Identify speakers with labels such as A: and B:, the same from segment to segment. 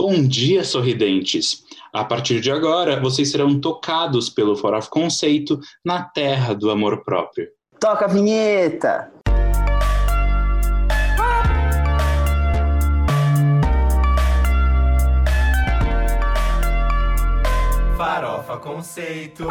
A: Bom dia, sorridentes! A partir de agora, vocês serão tocados pelo Fora Conceito na terra do amor próprio.
B: Toca a vinheta!
C: Farofa Conceito.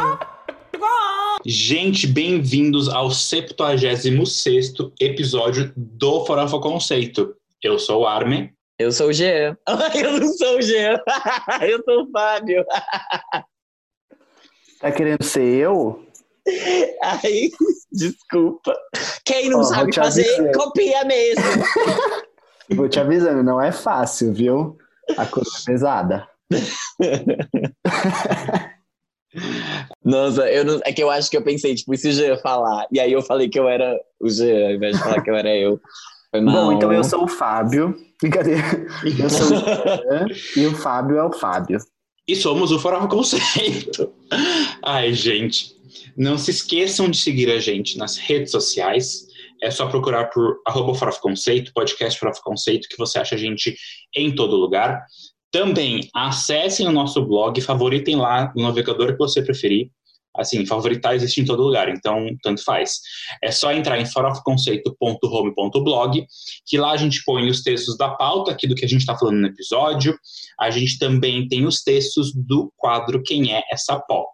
A: Gente, bem-vindos ao 76º episódio do Farofa Conceito. Eu sou o Armin.
D: Eu sou o Jean. Eu não sou o Jean. Eu sou o Fábio.
B: Tá querendo ser eu?
D: Ai, desculpa. Quem não
B: Ó,
D: sabe fazer,
B: avisar.
D: copia mesmo.
B: Vou te avisando, não é fácil, viu? A coisa é pesada.
D: Nossa, eu não, é que eu acho que eu pensei, tipo, e se o Jean falar? E aí eu falei que eu era o Jean, ao invés de falar que eu era eu. Foi mal.
B: Bom, então eu sou o Fábio. Brincadeira. Eu sou o Jean e o Fábio é o Fábio.
A: E somos o Farofa Conceito. Ai, gente. Não se esqueçam de seguir a gente nas redes sociais. É só procurar por arroba Farofa Conceito, podcast Farofa Conceito, que você acha a gente em todo lugar. Também acessem o nosso blog, favoritem lá no navegador que você preferir. Assim, favoritar existe em todo lugar, então tanto faz. É só entrar em farofaconceito.home.blog, que lá a gente põe os textos da pauta, aqui do que a gente está falando no episódio. A gente também tem os textos do quadro Quem é essa POC.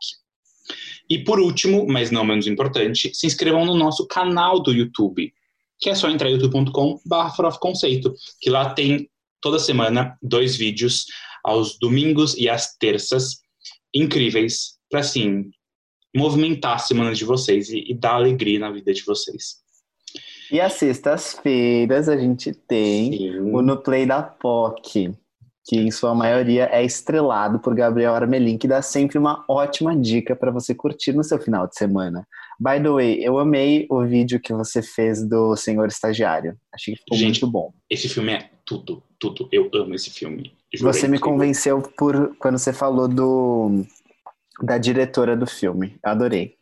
A: E por último, mas não menos importante, se inscrevam no nosso canal do YouTube, que é só entrar em youtube.com.br Conceito, que lá tem toda semana dois vídeos aos domingos e às terças incríveis para assim movimentar a semana de vocês e, e dar alegria na vida de vocês.
B: E às sextas-feiras a gente tem
A: Sim.
B: o No Play da POC, que em sua maioria é estrelado por Gabriel Armelin, que dá sempre uma ótima dica para você curtir no seu final de semana. By the way, eu amei o vídeo que você fez do Senhor Estagiário. Achei que ficou
A: Gente,
B: muito bom.
A: Esse filme é tudo, tudo. Eu amo esse filme. Juro,
B: Você me convenceu por quando você falou do da diretora do filme. Adorei.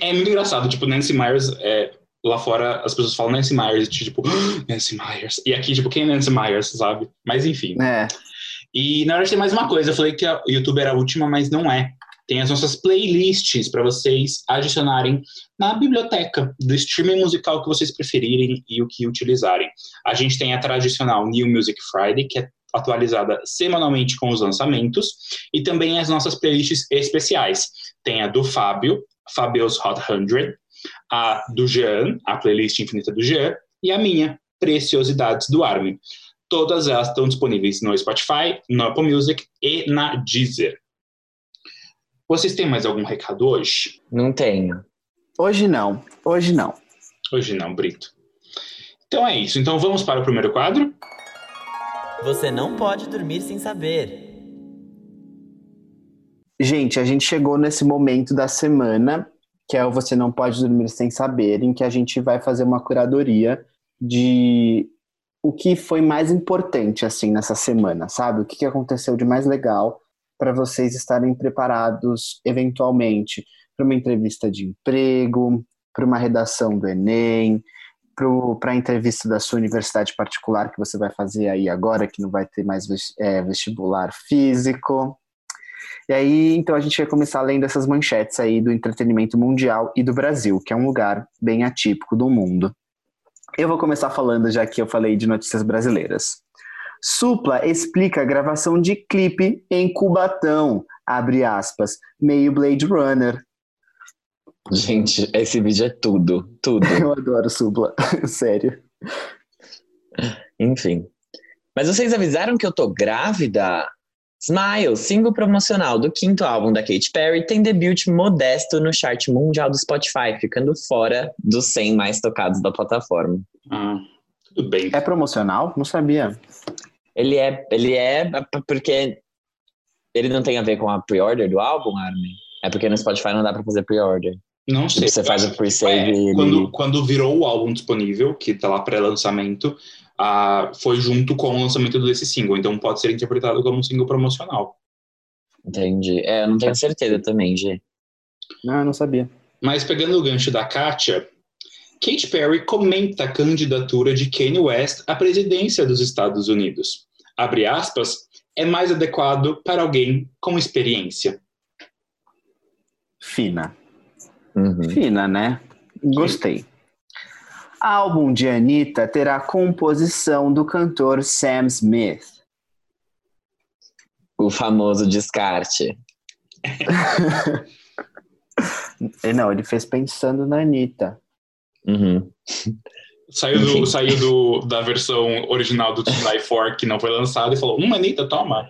A: É muito engraçado, tipo, Nancy Myers, é, lá fora as pessoas falam Nancy Myers, tipo, Nancy Myers. E aqui, tipo, quem é Nancy Myers, sabe? Mas enfim.
B: É,
A: E na verdade tem mais uma coisa, eu falei que o YouTube era a última, mas não é. Tem as nossas playlists para vocês adicionarem na biblioteca do streaming musical que vocês preferirem e o que utilizarem. A gente tem a tradicional New Music Friday, que é atualizada semanalmente com os lançamentos, e também as nossas playlists especiais. Tem a do Fábio, Fabio's Hot 100, a do Jean, a playlist infinita do Jean, e a minha, Preciosidades do Armin. Todas elas estão disponíveis no Spotify, no Apple Music e na Deezer. Vocês têm mais algum recado hoje?
D: Não tenho.
B: hoje não. Hoje não.
A: Hoje não, Brito. Então é isso. Então vamos para o primeiro quadro.
C: Você não pode dormir sem saber.
B: Gente, a gente chegou nesse momento da semana, que é o Você Não Pode Dormir Sem Saber, em que a gente vai fazer uma curadoria de o que foi mais importante, assim, nessa semana, sabe? O que aconteceu de mais legal para vocês estarem preparados, eventualmente, para uma entrevista de emprego, para uma redação do Enem, para a entrevista da sua universidade particular que você vai fazer aí agora, que não vai ter mais é, vestibular físico. E aí, então, a gente vai começar lendo essas manchetes aí do entretenimento mundial e do Brasil, que é um lugar bem atípico do mundo. Eu vou começar falando, já que eu falei de notícias brasileiras. Supla explica a gravação de clipe em Cubatão, abre aspas, meio Blade Runner.
D: Gente, esse vídeo é tudo, tudo.
B: Eu adoro Supla, sério.
D: Enfim. Mas vocês avisaram que eu tô grávida? Smile, single promocional do quinto álbum da Katy Perry, tem debut modesto no chart mundial do Spotify, ficando fora dos 100 mais tocados da plataforma.
A: Ah, tudo bem.
B: É promocional? Não sabia.
D: Ele é, ele é porque ele não tem a ver com a pre-order do álbum, Armin? É porque no Spotify não dá pra fazer pre-order.
A: Não
D: Tipo,
A: sei.
D: você faz o pre-save
A: É,
D: e ele...
A: quando, quando virou o álbum disponível, que tá lá pré-lançamento, ah, foi junto com o lançamento desse single. Então pode ser interpretado como um single promocional.
D: Entendi. É, eu não tenho certeza também, G.
B: Não, eu não sabia.
A: Mas pegando o gancho da Katia, Katy Perry comenta a candidatura de Kanye West à presidência dos Estados Unidos. Abre aspas, é mais adequado para alguém com experiência?
B: Fina.
D: Uhum.
B: Fina, né? Gostei. Álbum de Anitta terá composição do cantor Sam Smith.
D: O famoso descarte.
B: Não, ele fez pensando na Anitta.
D: Uhum.
A: Saiu, do, saiu do, da versão original do Tonight 4 que não foi lançado e falou: Hum, Anitta, toma.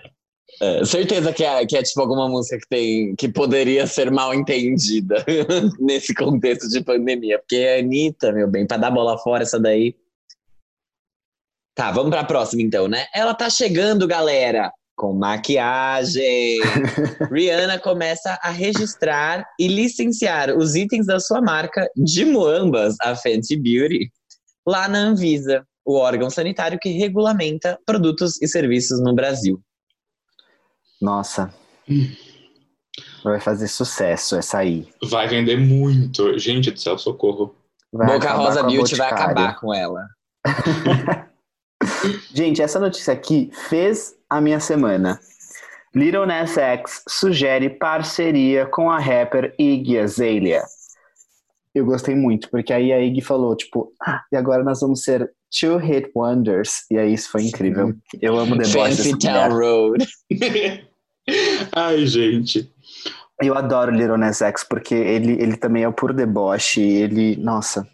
D: É, certeza que é, que é tipo alguma música que tem que poderia ser mal entendida nesse contexto de pandemia. Porque a Anitta, meu bem, pra dar bola fora essa daí. Tá, vamos pra próxima então, né? Ela tá chegando, galera, com maquiagem. Rihanna começa a registrar e licenciar os itens da sua marca de Moambas, a Fenty Beauty, lá na Anvisa, o órgão sanitário que regulamenta produtos e serviços no Brasil.
B: Nossa. Vai fazer sucesso essa aí.
A: Vai vender muito. Gente do céu, socorro.
B: Vai
D: Boca Rosa Beauty vai acabar com ela.
B: Gente, essa notícia aqui fez a minha semana. Little Nas X sugere parceria com a rapper Iggy Azalea. Eu gostei muito, porque aí a Iggy falou, tipo, ah, e agora nós vamos ser Two Hit Wonders. E aí isso foi incrível. Eu amo The Boys.
D: Fancy Town. Road.
A: Ai, gente.
B: Eu adoro Little Nas X, porque ele, ele também é o puro deboche. Ele, nossa.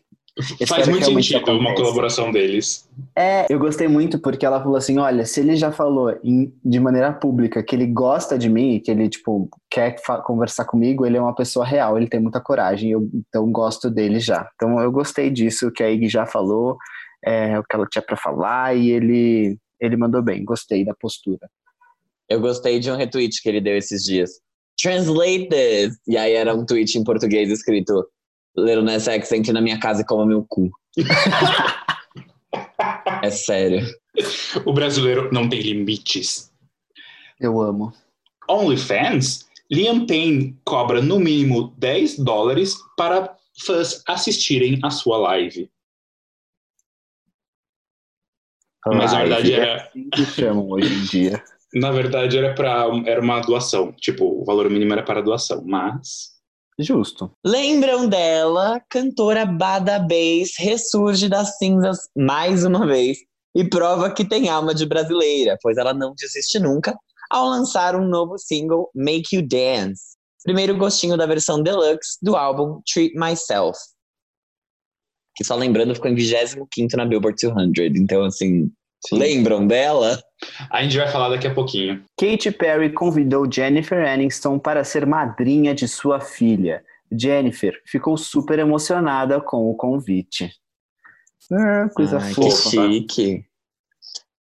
A: Faz muito sentido uma colaboração deles.
B: É, eu gostei muito porque ela falou assim: olha, se ele já falou em- de maneira pública que ele gosta de mim, que ele, tipo, quer conversar comigo, ele é uma pessoa real, ele tem muita coragem, eu então gosto dele já. Então eu gostei disso que a Ig já falou, é, o que ela tinha pra falar, e ele, ele mandou bem, gostei da postura.
D: Eu gostei de um retweet que ele deu esses dias. Translate this! E aí era um tweet em português escrito Little Nas X, entre na minha casa e coma meu cu. é sério.
A: O brasileiro não tem limites.
B: Eu amo.
A: OnlyFans, Liam Payne cobra no mínimo 10 dólares para fãs assistirem a sua live. Mas na
B: Live,
A: verdade
B: é
A: era,
B: assim que chamam hoje em dia.
A: Na verdade era para era uma doação, tipo, o valor mínimo era para doação, mas
B: Justo.
D: Lembram dela? Cantora Bada Bass ressurge das cinzas mais uma vez e prova que tem alma de brasileira, pois ela não desiste nunca ao lançar um novo single, Make You Dance. Primeiro gostinho da versão deluxe do álbum Treat Myself. Que só lembrando, ficou em 25 na Billboard 200. Então, assim, lembram dela?
A: a gente vai falar daqui a pouquinho.
B: Katy Perry convidou Jennifer Aniston para ser madrinha de sua filha. Jennifer ficou super emocionada com o convite. Ah, coisa
D: Ai, que
B: fofa.
D: chique.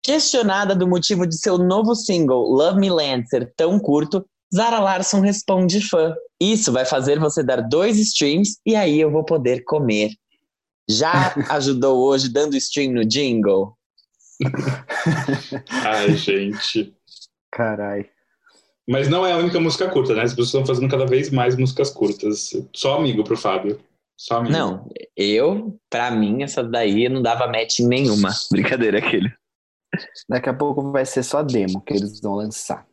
D: Questionada do motivo de seu novo single, Love Me Land, ser tão curto, Zara Larson responde fã. Isso vai fazer você dar dois streams e aí eu vou poder comer. Já ajudou hoje dando stream no jingle?
A: Ai, gente.
B: Carai.
A: Mas não é a única música curta, né? As pessoas estão fazendo cada vez mais músicas curtas. Só amigo pro Fábio. Só amigo.
D: Não, eu, pra mim, essa daí não dava match em nenhuma. Brincadeira aquele.
B: Daqui a pouco vai ser só demo que eles vão lançar.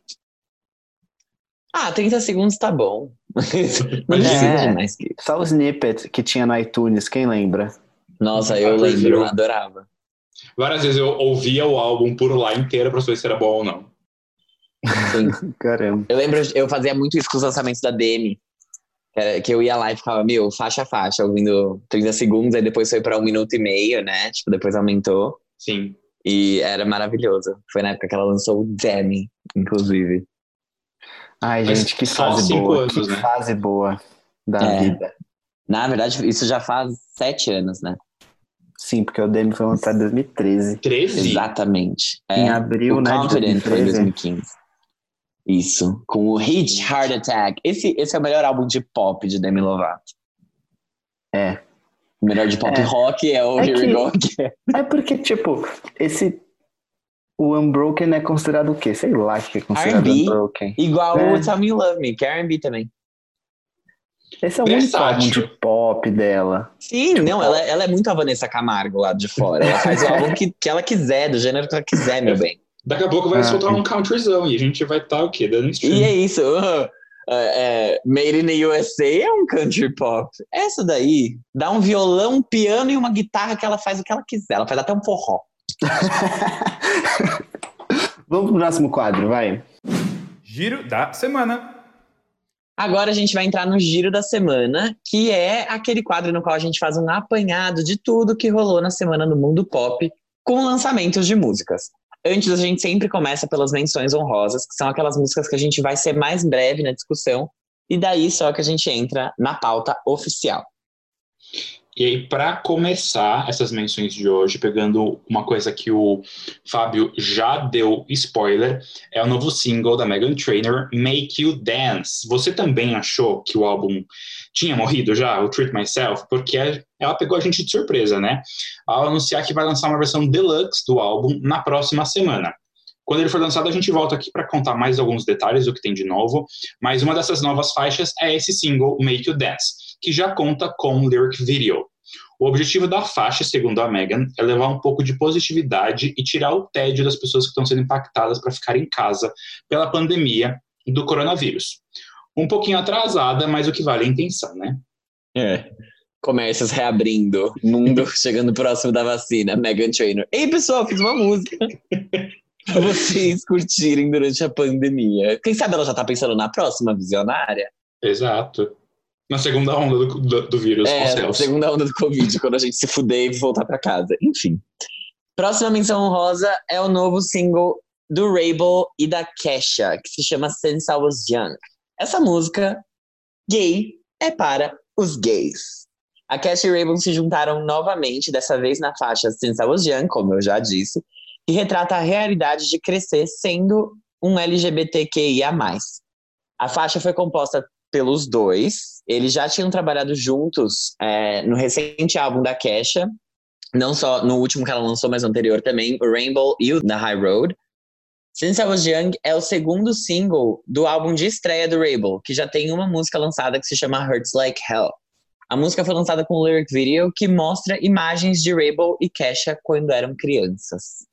D: Ah, 30 segundos tá bom. Não
B: é.
D: de mais que.
B: Só o snippet que tinha no iTunes, quem lembra?
D: Nossa, eu lembro, eu adorava.
A: Várias vezes eu ouvia o álbum por lá inteiro pra saber se era bom ou não.
D: Sim.
B: Caramba.
D: Eu lembro, eu fazia muito isso com os lançamentos da Demi. Que, eu ia lá e ficava, meu, faixa a faixa, ouvindo 30 segundos, aí depois foi pra um minuto e meio, né? Tipo, depois aumentou.
A: Sim.
D: E era maravilhoso. Foi na época que ela lançou o Demi, inclusive.
B: Ai,
A: Mas
B: gente, que fase boa.
A: anos,
B: que
A: né?
B: fase boa da
D: É.
B: vida.
D: Na verdade, isso já faz sete anos, né?
B: Sim, porque o Demi foi lançado em 2013.
A: 13?
D: Exatamente. É,
B: Em abril,
D: o
B: né, de
D: Confident foi em
B: 2013.
D: 2015. Isso, com o Hit Heart Attack. Esse, esse é o melhor álbum de pop de Demi Lovato.
B: É.
D: O melhor de pop
B: É.
D: rock é o
B: É
D: Here We
B: que-
D: Go Again.
B: É porque, tipo, esse. O Unbroken é considerado o quê? Sei lá o que é considerado
D: R&B.
B: Unbroken.
D: Igual
B: É.
D: o Tell Me You Love Me, que é R&B também.
B: Esse é o único
A: Versátil.
B: álbum de pop dela.
D: Sim, não, ela, ela é muito a Vanessa Camargo lá de fora. Ela faz o álbum que, que ela quiser, do gênero que ela quiser, meu bem.
A: Daqui a pouco vai
B: Ah,
A: soltar um countryzão e a gente vai estar o quê? Dando stream.
D: E é isso. uh, é, Made in the USA é um country pop. Essa daí dá um violão, um piano e uma guitarra que ela faz o que ela quiser. Ela faz até um forró.
B: Vamos pro próximo quadro, vai.
E: Giro da semana.
D: Agora a gente vai entrar no Giro da Semana, que é aquele quadro no qual a gente faz um apanhado de tudo que rolou na semana no mundo pop com lançamentos de músicas. Antes, a gente sempre começa pelas menções honrosas, que são aquelas músicas que a gente vai ser mais breve na discussão, e daí só que a gente entra na pauta oficial.
A: E aí, para começar essas menções de hoje, pegando uma coisa que o Fábio já deu spoiler, é o novo single da Megan Trainor, Make You Dance. Você também achou que o álbum tinha morrido já, o Treat Myself? Porque ela pegou a gente de surpresa, né? Ao anunciar que vai lançar uma versão deluxe do álbum na próxima semana. Quando ele for lançado, a gente volta aqui para contar mais alguns detalhes do que tem de novo. Mas uma dessas novas faixas é esse single, Make You Dance, que já conta com um lyric video. O objetivo da faixa, segundo a Megan, é levar um pouco de positividade e tirar o tédio das pessoas que estão sendo impactadas para ficar em casa pela pandemia do coronavírus. Um pouquinho atrasada, mas o que vale é a intenção, né?
D: É. Comércios reabrindo, mundo chegando próximo da vacina, Megan Trainor. Ei, pessoal, fiz uma música pra vocês curtirem durante a pandemia. Quem sabe ela já tá pensando na próxima visionária?
A: Exato. Na segunda onda do, do, do vírus, com
D: É,
A: céus.
D: segunda onda do Covid, quando a gente se fuder e voltar pra casa. Enfim. Próxima menção honrosa é o novo single do Rabel e da Kesha, que se chama Since I Was Young. Essa música, gay, é para os gays. A Kesha e Rabel se juntaram novamente, dessa vez na faixa Since I Was Young, como eu já disse, que retrata a realidade de crescer sendo um LGBTQIA+. A faixa foi composta pelos dois. Eles já tinham trabalhado juntos é, no recente álbum da Kesha, não só no último que ela lançou, mas no anterior também, o Rainbow e o The High Road. Since I Was Young é o segundo single do álbum de estreia do Rabel, que já tem uma música lançada que se chama Hurts Like Hell. A música foi lançada com um lyric video que mostra imagens de Rabel e Kesha quando eram crianças.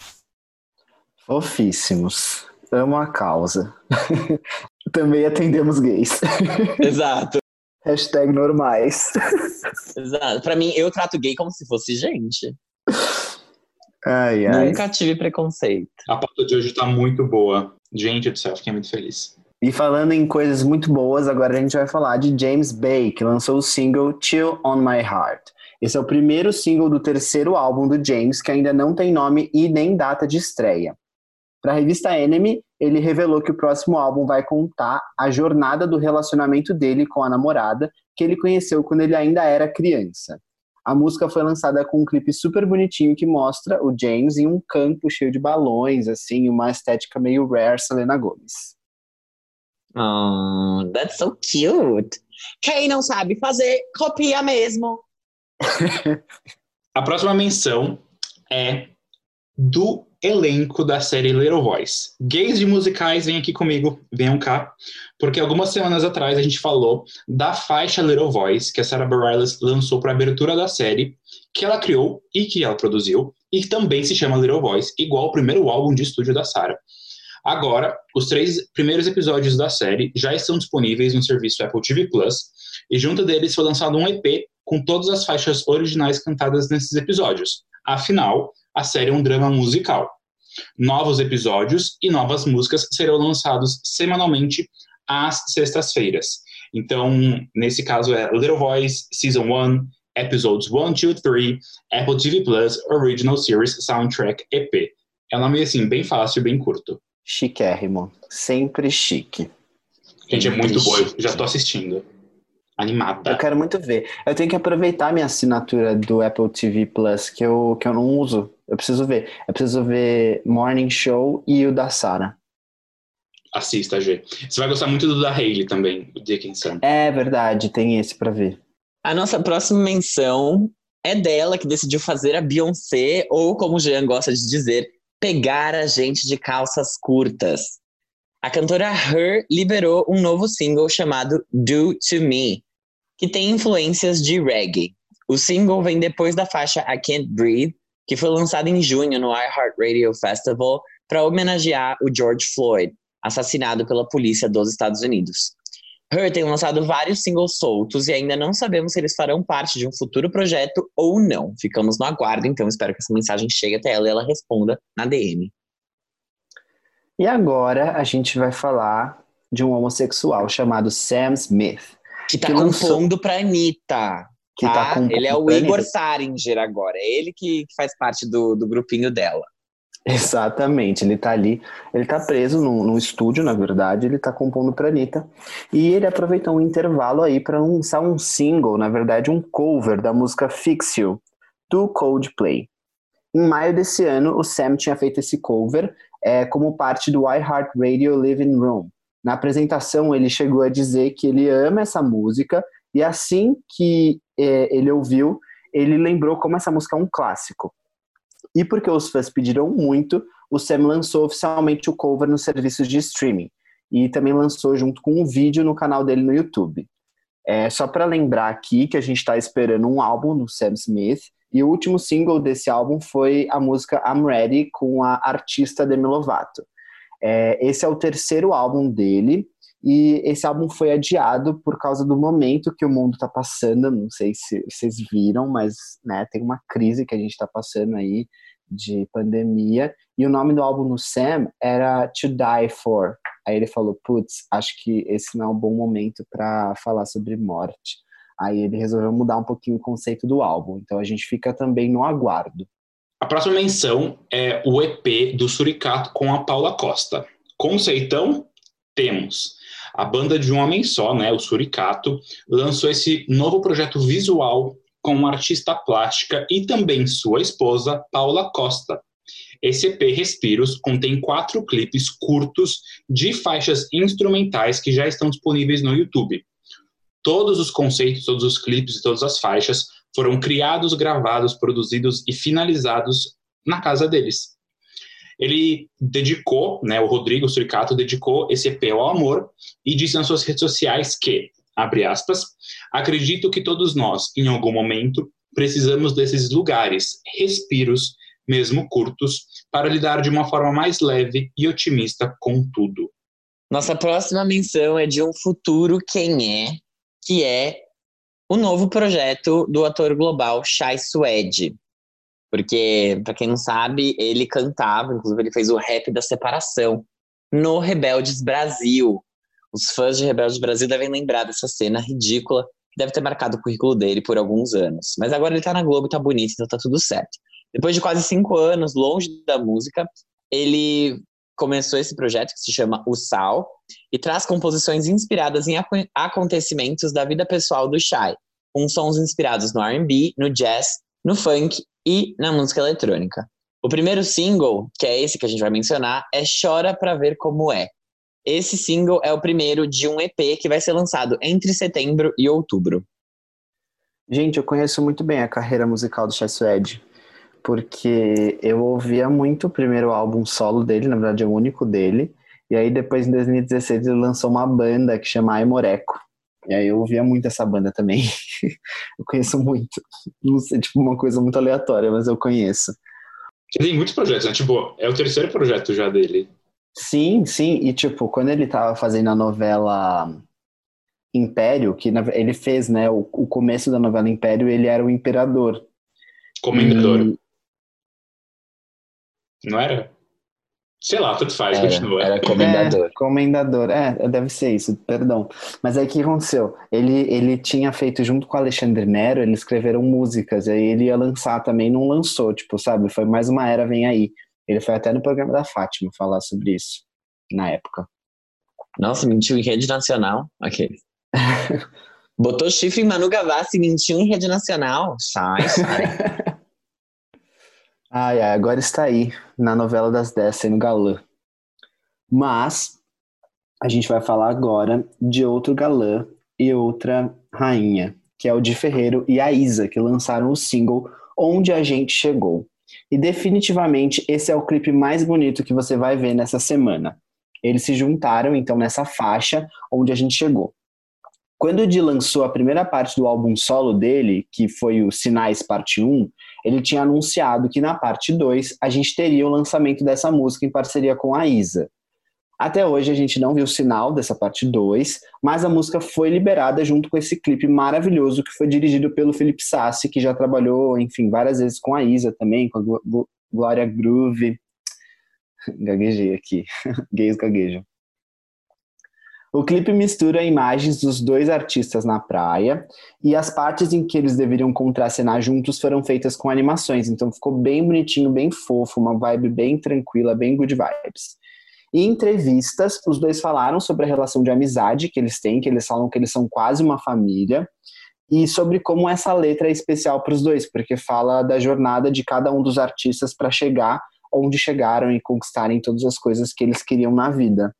B: Fofíssimos. Amo a causa. Também atendemos gays.
D: Exato,
B: Hashtag normais.
D: exato. Pra mim, eu trato gay como se fosse gente.
B: Ai, ai.
D: Nunca tive preconceito.
A: A pauta de hoje tá muito boa. Gente do céu, fiquei muito feliz.
B: E falando em coisas muito boas, agora a gente vai falar de James Bay, que lançou o single Chill on My Heart. Esse é o primeiro single do terceiro álbum do James, que ainda não tem nome e nem data de estreia. Para a revista Enemy, ele revelou que o próximo álbum vai contar a jornada do relacionamento dele com a namorada, que ele conheceu quando ele ainda era criança. A música foi lançada com um clipe super bonitinho que mostra o James em um campo cheio de balões, assim, uma estética meio rare Selena Gomez.
D: Oh, that's so cute. Quem não sabe fazer, copia mesmo.
A: A próxima menção é do elenco da série Little Voice. Gays de musicais, vem aqui comigo, venham cá, porque algumas semanas atrás a gente falou da faixa Little Voice que a Sarah Bareilles lançou para abertura da série, que ela criou e que ela produziu, e que também se chama Little Voice, igual o primeiro álbum de estúdio da Sarah. Agora, os três primeiros episódios da série já estão disponíveis no serviço Apple TV Plus, e junto deles foi lançado um EP com todas as faixas originais cantadas nesses episódios. Afinal, a série é um drama musical. Novos episódios e novas músicas serão lançados semanalmente às sextas-feiras. Então, nesse caso é Little Voice Season 1, Episodes 1, 2, 3, Apple TV Plus Original Series Soundtrack EP. É um nome assim, bem fácil, bem curto.
B: Chiquérrimo. Sempre chique.
A: Gente, é muito boa, já tô assistindo. Animada.
B: Eu quero muito ver. Eu tenho que aproveitar minha assinatura do Apple TV Plus, que eu, que eu não uso. Eu preciso ver. Eu preciso ver Morning Show e o da Sarah.
A: Assista, G. Você vai gostar muito do da Hailey também, o Dickinson.
B: É verdade, tem esse pra ver.
D: A nossa próxima menção é dela, que decidiu fazer a Beyoncé, ou como o Jean gosta de dizer, pegar a gente de calças curtas. A cantora Her liberou um novo single chamado Do To Me, que tem influências de reggae. O single vem depois da faixa I Can't Breathe, que foi lançada em junho no iHeartRadio Festival para homenagear o George Floyd, assassinado pela polícia dos Estados Unidos. Her tem lançado vários singles soltos e ainda não sabemos se eles farão parte de um futuro projeto ou não. Ficamos no aguardo, então espero que essa mensagem chegue até ela e ela responda na DM.
B: E agora a gente vai falar de um homossexual chamado Sam Smith.
D: Que tá
B: Que lançou-
D: compondo pra Anitta.
B: Que tá
D: tá? ele é o Igor. Saringer agora. É ele que que faz parte do, do grupinho dela.
B: Exatamente, ele tá ali, ele tá preso num, num estúdio, na verdade, ele tá compondo pra Anitta, e ele aproveitou um intervalo aí para lançar um single, na verdade um cover da música Fix You, do Coldplay. Em maio desse ano, o Sam tinha feito esse cover é, como parte do iHeartRadio Living Room. Na apresentação, ele chegou a dizer que ele ama essa música, e assim que é, ele ouviu, ele lembrou como essa música é um clássico. E porque os fãs pediram muito, o Sam lançou oficialmente o cover nos serviços de streaming. E também lançou junto com um vídeo no canal dele no YouTube. É, só para lembrar aqui que a gente está esperando um álbum do Sam Smith. E o último single desse álbum foi a música I'm Ready com a artista Demi Lovato. É, esse é o terceiro álbum dele. E esse álbum foi adiado por causa do momento que o mundo está passando. Não sei se vocês viram, mas né, tem uma crise que a gente está passando aí de pandemia. E o nome do álbum do Sam era To Die For. Aí ele falou: Putz, acho que esse não é um bom momento para falar sobre morte. Aí ele resolveu mudar um pouquinho o conceito do álbum. Então a gente fica também no aguardo.
A: A próxima menção é o EP do Suricato com a Paula Costa. Conceitão? Temos. A banda de um homem só, né, o Suricato, lançou esse novo projeto visual com uma artista plástica e também sua esposa, Paula Costa. Esse EP Respiros contém quatro clipes curtos de faixas instrumentais que já estão disponíveis no YouTube. Todos os conceitos, todos os clipes e todas as faixas foram criados, gravados, produzidos e finalizados na casa deles. Ele dedicou, né, o Rodrigo Suricato dedicou esse EP ao amor e disse nas suas redes sociais que, abre aspas, acredito que todos nós, em algum momento, precisamos desses lugares, respiros, mesmo curtos, para lidar de uma forma mais leve e otimista com tudo.
D: Nossa próxima menção é de um futuro quem é, que é o novo projeto do ator global Shai Suede. Porque, para quem não sabe, ele cantava, inclusive ele fez o rap da separação no Rebeldes Brasil. Os fãs de Rebeldes Brasil devem lembrar dessa cena ridícula que deve ter marcado o currículo dele por alguns anos. Mas agora ele tá na Globo, tá bonito, então tá tudo certo. Depois de quase cinco anos longe da música, ele começou esse projeto que se chama O Sal e traz composições inspiradas em ac- acontecimentos da vida pessoal do Shai, com sons inspirados no R&B, no jazz, no funk e na música eletrônica. O primeiro single, que é esse que a gente vai mencionar, é Chora Pra Ver Como É. Esse single é o primeiro de um EP que vai ser lançado entre setembro e outubro.
B: Gente, eu conheço muito bem a carreira musical do Chai Suede, porque eu ouvia muito o primeiro álbum solo dele, na verdade é o único dele, e aí depois em 2016 ele lançou uma banda que chama Aimoreco. E aí eu ouvia muito essa banda também. eu conheço muito. Não sei, tipo, uma coisa muito aleatória, mas eu conheço.
A: Ele tem muitos projetos, né? Tipo, é o terceiro projeto já dele.
B: Sim, sim, e tipo, quando ele tava fazendo a novela Império, que ele fez, né, o, o começo da novela Império, ele era o imperador.
A: Comendador.
B: E-
A: Não era? Sei lá, tudo faz,
D: Era,
A: continua.
D: era comendador.
B: É, comendador, é, deve ser isso, perdão. Mas aí o que aconteceu? Ele, ele tinha feito junto com o Alexandre Nero, eles escreveram músicas, aí ele ia lançar também, não lançou, tipo, sabe? Foi mais uma era, vem aí. Ele foi até no programa da Fátima falar sobre isso, na época.
D: Nossa, mentiu em rede nacional. Aquele. Botou chifre em Manu Gavassi, mentiu em rede nacional. Sai, sai.
B: Ai, ai, agora está aí, na novela das 10, sendo galã. Mas, a gente vai falar agora de outro galã e outra rainha, que é o Di Ferreiro e a Isa, que lançaram o single Onde a Gente Chegou. E definitivamente esse é o clipe mais bonito que você vai ver nessa semana. Eles se juntaram então nessa faixa onde a gente chegou. Quando o Di lançou a primeira parte do álbum solo dele, que foi o Sinais Parte 1, ele tinha anunciado que na parte 2 a gente teria o lançamento dessa música em parceria com a Isa. Até hoje a gente não viu sinal dessa parte 2, mas a música foi liberada junto com esse clipe maravilhoso que foi dirigido pelo Felipe Sassi, que já trabalhou, enfim, várias vezes com a Isa também, com a Glória Groove. Gaguejei aqui, gays gaguejam. O clipe mistura imagens dos dois artistas na praia e as partes em que eles deveriam contracenar juntos foram feitas com animações, então ficou bem bonitinho, bem fofo, uma vibe bem tranquila, bem good vibes. Em entrevistas, os dois falaram sobre a relação de amizade que eles têm, que eles falam que eles são quase uma família, e sobre como essa letra é especial para os dois, porque fala da jornada de cada um dos artistas para chegar onde chegaram e conquistarem todas as coisas que eles queriam na vida.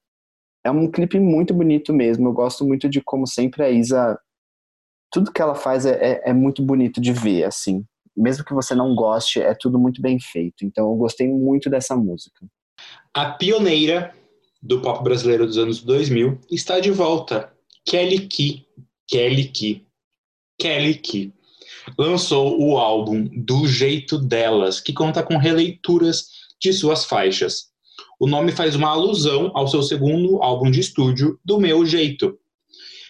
B: É um clipe muito bonito mesmo. Eu gosto muito de como sempre a Isa. Tudo que ela faz é, é, é muito bonito de ver, assim. Mesmo que você não goste, é tudo muito bem feito. Então eu gostei muito dessa música.
A: A pioneira do pop brasileiro dos anos 2000 está de volta. Kelly Key. Kelly Key. Kelly Key lançou o álbum Do Jeito Delas, que conta com releituras de suas faixas. O nome faz uma alusão ao seu segundo álbum de estúdio, Do Meu Jeito,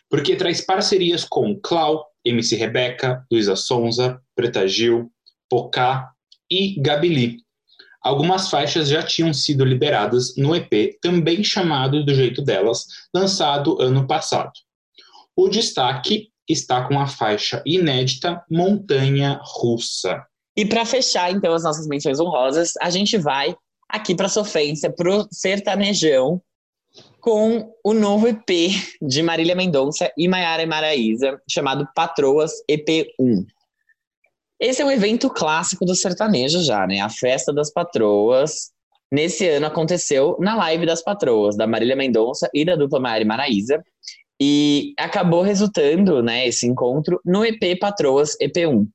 A: porque traz parcerias com Clau, MC Rebeca, Luísa Sonza, Preta Gil, Pocá e Gabili. Algumas faixas já tinham sido liberadas no EP, também chamado Do Jeito Delas, lançado ano passado. O destaque está com a faixa inédita Montanha Russa.
D: E para fechar, então, as nossas menções honrosas, a gente vai aqui para sofrência, pro sertanejão, com o novo EP de Marília Mendonça e Maiara Maraíza, chamado Patroas EP1. Esse é um evento clássico do sertanejo já, né? A Festa das Patroas. Nesse ano aconteceu na live das patroas, da Marília Mendonça e da dupla Maiara Maraíza. E acabou resultando, né, esse encontro no EP Patroas EP1.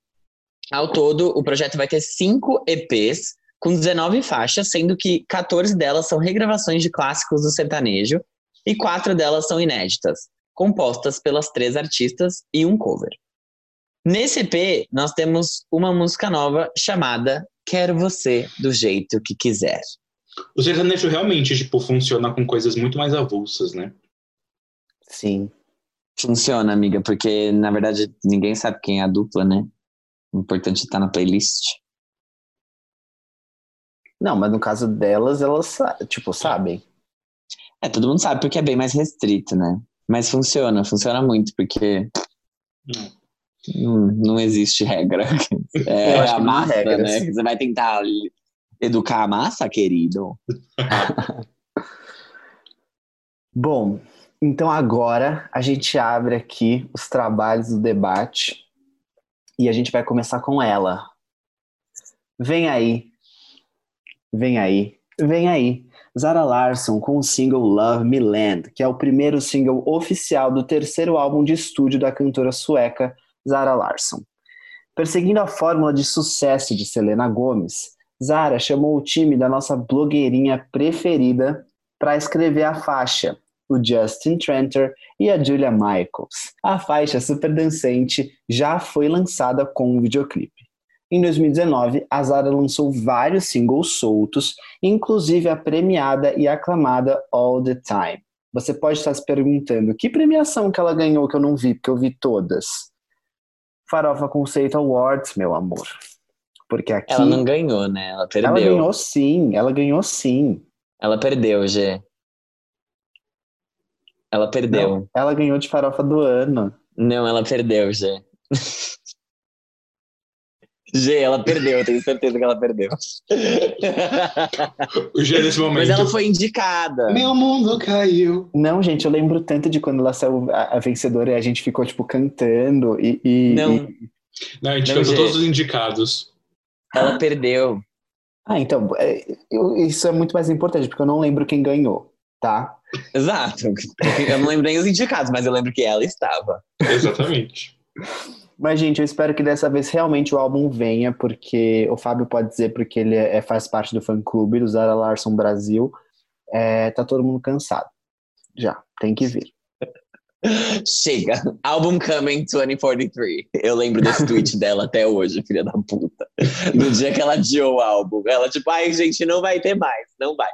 D: Ao todo, o projeto vai ter cinco EPs, com 19 faixas, sendo que 14 delas são regravações de clássicos do sertanejo e quatro delas são inéditas, compostas pelas três artistas e um cover. Nesse EP, nós temos uma música nova chamada Quero Você do Jeito Que Quiser.
A: O sertanejo realmente, tipo, funciona com coisas muito mais avulsas, né?
B: Sim.
D: Funciona, amiga, porque na verdade ninguém sabe quem é a dupla, né? O importante é estar na playlist.
B: Não, mas no caso delas, elas, tipo, sabem.
D: É, todo mundo sabe porque é bem mais restrito, né? Mas funciona, funciona muito, porque não, não existe regra. É a massa, regra, né? Sim. Você vai tentar educar a massa, querido.
B: Bom, então agora a gente abre aqui os trabalhos do debate e a gente vai começar com ela. Vem aí, Vem aí, vem aí. Zara Larsson com o single Love Me Land, que é o primeiro single oficial do terceiro álbum de estúdio da cantora sueca Zara Larsson. Perseguindo a fórmula de sucesso de Selena Gomez, Zara chamou o time da nossa blogueirinha preferida para escrever a faixa, o Justin Tranter e a Julia Michaels. A faixa super dançante já foi lançada com um videoclipe. Em 2019, a Zara lançou vários singles soltos, inclusive a premiada e aclamada All the Time. Você pode estar se perguntando que premiação que ela ganhou que eu não vi, porque eu vi todas. Farofa Conceito Awards, meu amor. Porque aqui.
D: Ela não ganhou, né? Ela perdeu.
B: Ela ganhou sim, ela ganhou sim.
D: Ela perdeu, Gê. Ela perdeu.
B: Não, ela ganhou de farofa do ano.
D: Não, ela perdeu, Gê. G, ela perdeu, eu tenho certeza que ela perdeu.
A: o G nesse momento.
D: Mas ela foi indicada.
A: Meu mundo caiu.
B: Não, gente, eu lembro tanto de quando ela saiu a, a vencedora e a gente ficou, tipo, cantando e. e
D: não.
B: E...
A: Não, a gente cantou todos os indicados.
D: Ela perdeu.
B: Ah, então, é, eu, isso é muito mais importante, porque eu não lembro quem ganhou, tá?
D: Exato. Eu não lembro nem os indicados, mas eu lembro que ela estava.
A: Exatamente.
B: Mas, gente, eu espero que dessa vez realmente o álbum venha, porque o Fábio pode dizer porque ele é, faz parte do fã-clube do Zara Larson Brasil. É, tá todo mundo cansado. Já, tem que vir.
D: Chega. Album Coming 2043. Eu lembro desse tweet dela até hoje, filha da puta. No dia que ela adiou o álbum. Ela, tipo, ai, gente, não vai ter mais. Não vai.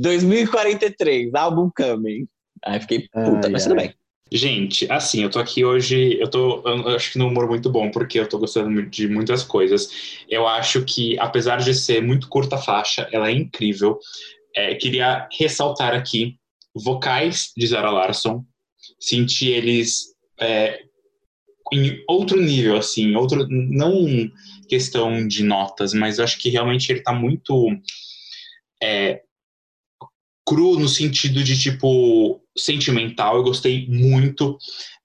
D: 2043, álbum Coming. Aí fiquei puta,
B: Ai,
D: mas tudo
B: ai.
D: bem.
A: Gente, assim, eu tô aqui hoje, eu tô, eu acho que num humor muito bom, porque eu tô gostando de muitas coisas. Eu acho que, apesar de ser muito curta faixa, ela é incrível. É, queria ressaltar aqui vocais de Zara Larsson. Senti eles é, em outro nível, assim, outro, não questão de notas, mas eu acho que realmente ele tá muito é, cru no sentido de tipo sentimental. Eu gostei muito.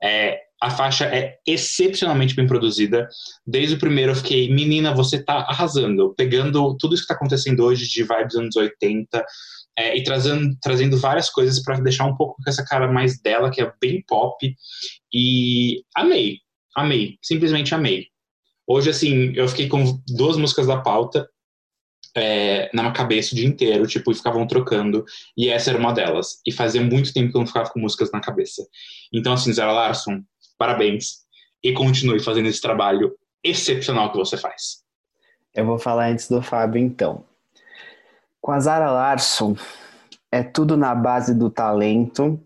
A: É, a faixa é excepcionalmente bem produzida. Desde o primeiro eu fiquei, menina, você tá arrasando, pegando tudo isso que tá acontecendo hoje de vibes anos 80 é, e trazendo, trazendo várias coisas para deixar um pouco com essa cara mais dela, que é bem pop. E amei, amei, simplesmente amei. Hoje, assim, eu fiquei com duas músicas da pauta é, na minha cabeça o dia inteiro, tipo, e ficavam trocando, e essa era uma delas. E fazia muito tempo que eu não ficava com músicas na cabeça. Então, assim, Zara Larson, parabéns. E continue fazendo esse trabalho excepcional que você faz.
B: Eu vou falar antes do Fábio, então. Com a Zara Larson, é tudo na base do talento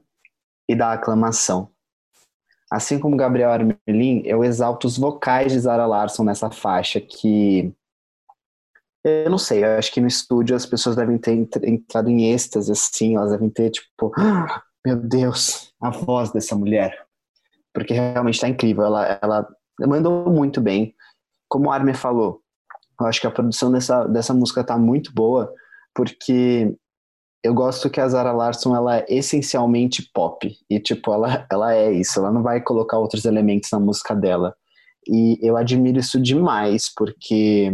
B: e da aclamação. Assim como Gabriel Armelin, eu exalto os vocais de Zara Larson nessa faixa, que eu não sei, eu acho que no estúdio as pessoas devem ter entr- entrado em êxtase, assim, elas devem ter, tipo, "Ah, meu Deus, a voz dessa mulher. Porque realmente tá incrível, ela, ela mandou muito bem. Como o Armin falou, eu acho que a produção dessa, dessa música tá muito boa, porque eu gosto que a Zara Larson, ela é essencialmente pop. E, tipo, ela, ela é isso, ela não vai colocar outros elementos na música dela. E eu admiro isso demais, porque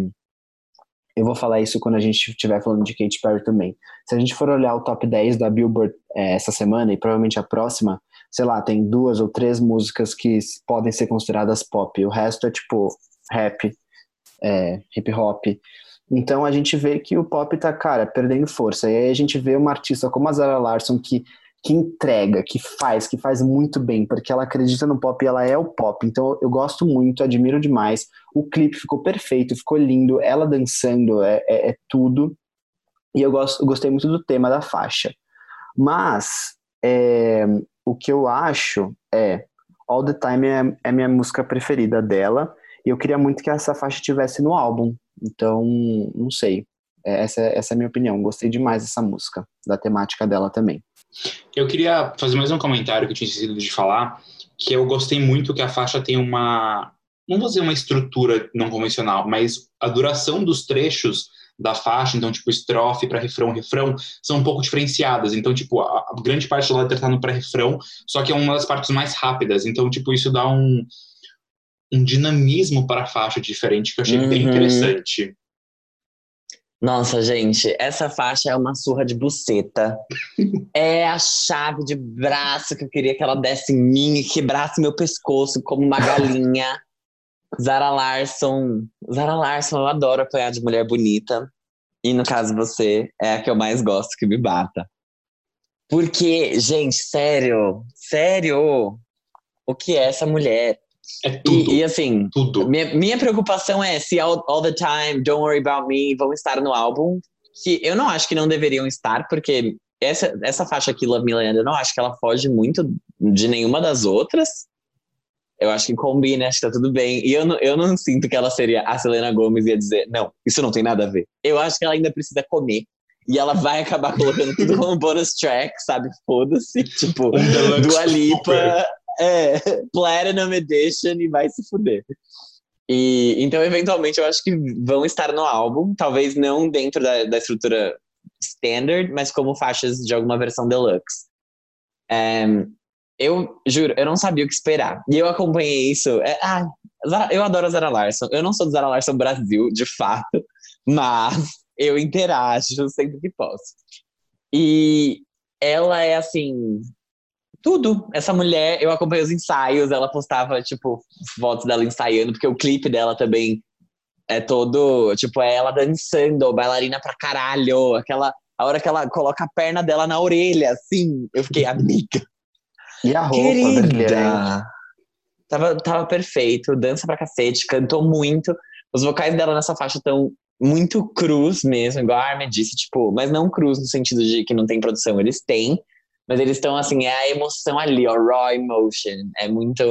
B: eu vou falar isso quando a gente estiver falando de Katy Perry também. Se a gente for olhar o top 10 da Billboard eh, essa semana, e provavelmente a próxima, sei lá, tem duas ou três músicas que podem ser consideradas pop. O resto é tipo rap, é, hip hop. Então a gente vê que o pop tá, cara, perdendo força. E aí a gente vê uma artista como a Zara Larson que, que entrega, que faz, que faz muito bem, porque ela acredita no pop e ela é o pop. Então eu gosto muito, admiro demais. O clipe ficou perfeito, ficou lindo. Ela dançando é, é- é tudo. E eu, gosto, eu gostei muito do tema da faixa. Mas é, o que eu acho é All the Time é, é minha música preferida dela. E eu queria muito que essa faixa tivesse no álbum. Então, não sei. É, Essa, essa é a minha opinião. Gostei demais dessa música, da temática dela também.
A: Eu queria fazer mais um comentário que eu tinha esquecido de falar, que eu gostei muito que a faixa tem uma, não vou dizer uma estrutura não convencional, mas a duração dos trechos da faixa, então tipo estrofe para refrão, refrão, são um pouco diferenciadas. Então tipo a, a grande parte da letra tá no pré-refrão, só que é uma das partes mais rápidas. Então tipo isso dá um um dinamismo para a faixa diferente que eu achei bem
D: Uhum.
A: interessante.
D: Nossa, gente, essa faixa é uma surra de buceta. é a chave de braço que eu queria que ela desse em mim e quebrasse meu pescoço como uma galinha. Zara Larson. Zara Larson, eu adoro apanhar de mulher bonita. E no caso você, é a que eu mais gosto que me bata. Porque, gente, sério, sério, o que é essa mulher?
A: É tudo,
D: E, e assim,
A: tudo.
D: minha, minha preocupação é se all, all the Time, Don't Worry About Me vão estar no álbum. Que eu não acho que não deveriam estar, porque essa, essa faixa aqui, Love Me Land, eu não acho que ela foge muito de nenhuma das outras. Eu acho que combina, acho que tá tudo bem. E eu não, eu não sinto que ela seria a Selena Gomez e ia dizer, não, isso não tem nada a ver. Eu acho que ela ainda precisa comer. E ela vai acabar colocando tudo como bonus track, sabe? Foda-se. Tipo,
A: Um
D: Dua
A: super.
D: Lipa, é, Platinum Edition e vai se fuder. E, então, eventualmente, eu acho que vão estar no álbum, talvez não dentro da, da estrutura standard, mas como faixas de alguma versão deluxe. É, eu juro, eu não sabia o que esperar. E eu acompanhei isso. É, ah, eu adoro a Zara Larson. Eu não sou do Zara Larson Brasil, de fato, mas eu interajo sempre que posso. E ela é assim, tudo. Essa mulher, eu acompanhei os ensaios, ela postava, tipo, fotos dela ensaiando, porque o clipe dela também é todo, tipo, é ela dançando, bailarina pra caralho, aquela, a hora que ela coloca a perna dela na orelha, assim, eu fiquei, amiga,
B: E a roupa brilhante.
D: Querida! Tava, tava perfeito, dança pra cacete, cantou muito. Os vocais dela nessa faixa estão muito cruz mesmo, igual a Armin disse, tipo, mas não cruz no sentido de que não tem produção, eles têm, mas eles estão assim, é a emoção ali, ó, raw emotion. É muito.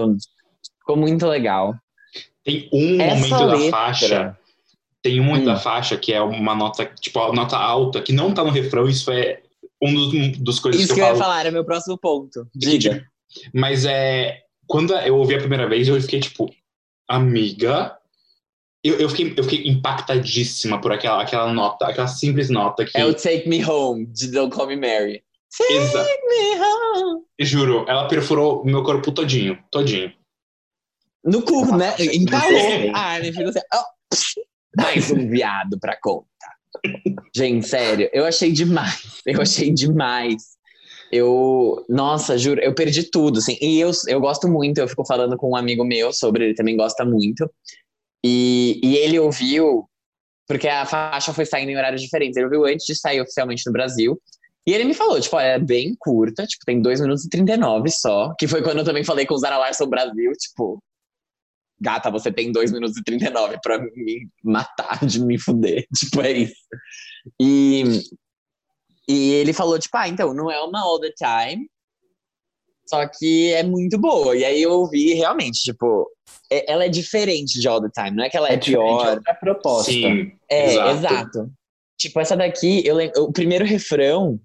D: Ficou muito legal.
A: Tem um
D: Essa
A: momento da
D: letra-
A: faixa. Tem um momento
D: Hum.
A: da faixa que é uma nota, tipo, a nota alta, que não tá no refrão, isso é um dos, um dos coisas
D: Isso
A: que eu
D: eu ia
A: falo.
D: falar, era meu próximo ponto. Diga.
A: Mas é. Quando eu ouvi a primeira vez, eu fiquei tipo, amiga. Eu, eu, fiquei, eu fiquei impactadíssima por aquela, aquela nota, aquela simples nota que.
D: É o Take Me Home, de Don't Call Me Mary.
A: Exa-
D: Me home.
A: juro, ela perfurou meu corpo todinho, todinho.
D: No cu, né? Empalou.
A: Sim.
D: Ah, minha filha, assim, mais um viado pra conta. Gente, sério, eu achei demais. Eu achei demais. Eu, nossa, juro, eu perdi tudo, assim. E eu, eu gosto muito, eu fico falando com um amigo meu sobre, ele também gosta muito. E, e ele ouviu, porque a faixa foi saindo em horários diferentes. Ele ouviu antes de sair oficialmente no Brasil. E ele me falou, tipo, é bem curta, tipo, tem 2 minutos e 39 só. Que foi quando eu também falei com o Zara Larson Brasil, tipo, gata, você tem 2 minutos e 39 pra me matar, de me fuder. Tipo, é isso. E, e ele falou, tipo, ah, então, não é uma all the time, só que é muito boa. E aí eu ouvi realmente, tipo, é- ela é diferente de all the time, não é que ela é,
B: diferente
D: pior.
B: proposta.
A: Sim.
D: É,
A: Exato.
D: exato. Tipo, essa daqui, eu lem- o primeiro refrão,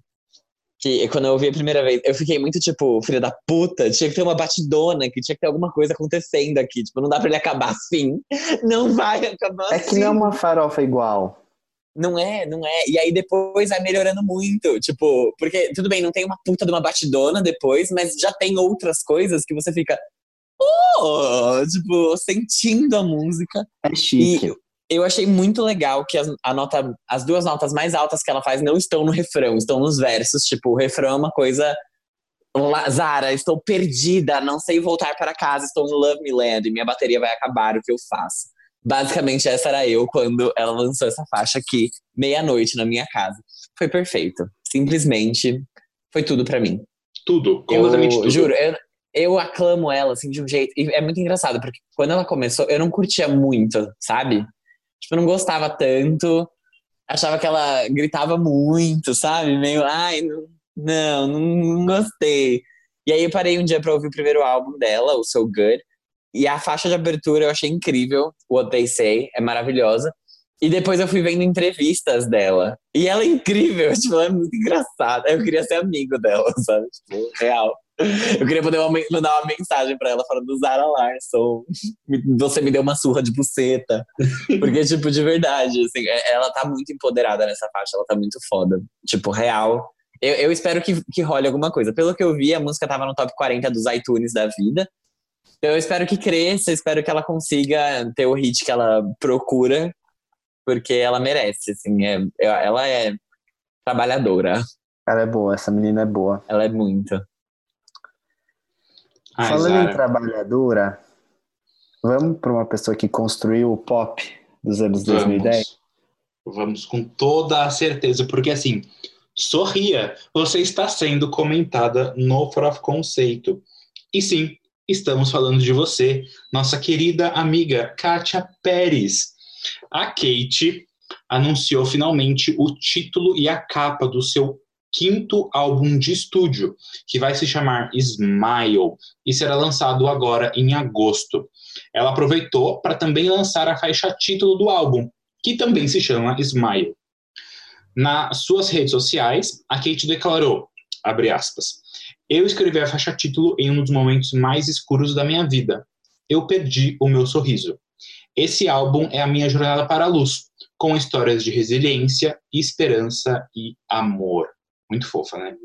D: que quando eu ouvi a primeira vez, eu fiquei muito tipo, filha da puta, tinha que ter uma batidona, que tinha que ter alguma coisa acontecendo aqui. Tipo, não dá pra ele acabar assim. Não vai acabar
B: É
D: assim.
B: que não é uma farofa igual.
D: Não é, não é. E aí depois vai melhorando muito. Tipo, porque tudo bem, não tem uma puta de uma batidona depois, mas já tem outras coisas que você fica. Oh! Tipo, sentindo a música.
B: É chique.
D: E eu achei muito legal que as, a nota, as duas notas mais altas que ela faz não estão no refrão, estão nos versos. Tipo, o refrão é uma coisa. "La- Zara, estou perdida, não sei voltar para casa, estou no Love Me Land e minha bateria vai acabar, o que eu faço? Basicamente, essa era eu quando ela lançou essa faixa aqui, meia-noite na minha casa. Foi perfeito. Simplesmente foi tudo pra mim.
A: Tudo,
D: Eu
A: completamente tudo.
D: juro, eu, eu aclamo ela assim de um jeito. E é muito engraçado, porque quando ela começou, eu não curtia muito, sabe? Tipo, não gostava tanto. Achava que ela gritava muito, sabe? Meio, ai, não, não, não gostei. E aí eu parei um dia pra ouvir o primeiro álbum dela, o So Good. E a faixa de abertura eu achei incrível, What They Say, é maravilhosa. E depois eu fui vendo entrevistas dela. E ela é incrível, tipo, ela é muito engraçada. Eu queria ser amigo dela, sabe? Tipo, real. Eu queria poder uma- mandar uma mensagem pra ela falando Zara Larson. Você me deu uma surra de buceta. Porque, tipo, de verdade, assim, é- ela tá muito empoderada nessa faixa, ela tá muito foda. Tipo, real. Eu, eu espero que, que role alguma coisa. Pelo que eu vi, a música tava no top 40 dos iTunes da vida. Então eu espero que cresça, espero que ela consiga ter o hit que ela procura, porque ela merece, assim. É- ela é trabalhadora.
B: Ela é boa, essa menina é boa.
D: Ela é muito.
A: Ai,
B: Falando
A: Zara.
B: em trabalhadora, vamos para uma pessoa que construiu o pop dos anos 2010?
A: Vamos. Vamos com toda a certeza, porque assim, sorria, você está sendo comentada no For of Conceito. E sim, estamos falando de você, nossa querida amiga Kátia Pérez. A Kate anunciou finalmente o título e a capa do seu quinto álbum de estúdio, que vai se chamar Smile e será lançado agora em agosto. Ela aproveitou para também lançar a faixa título do álbum, que também se chama Smile. Nas suas redes sociais, a Kate declarou, abre aspas, eu escrevi a faixa título em um dos momentos mais escuros da minha vida. Eu perdi o meu sorriso. Esse álbum é a minha jornada para a luz, com histórias de resiliência, esperança e amor. Muito fofa, né?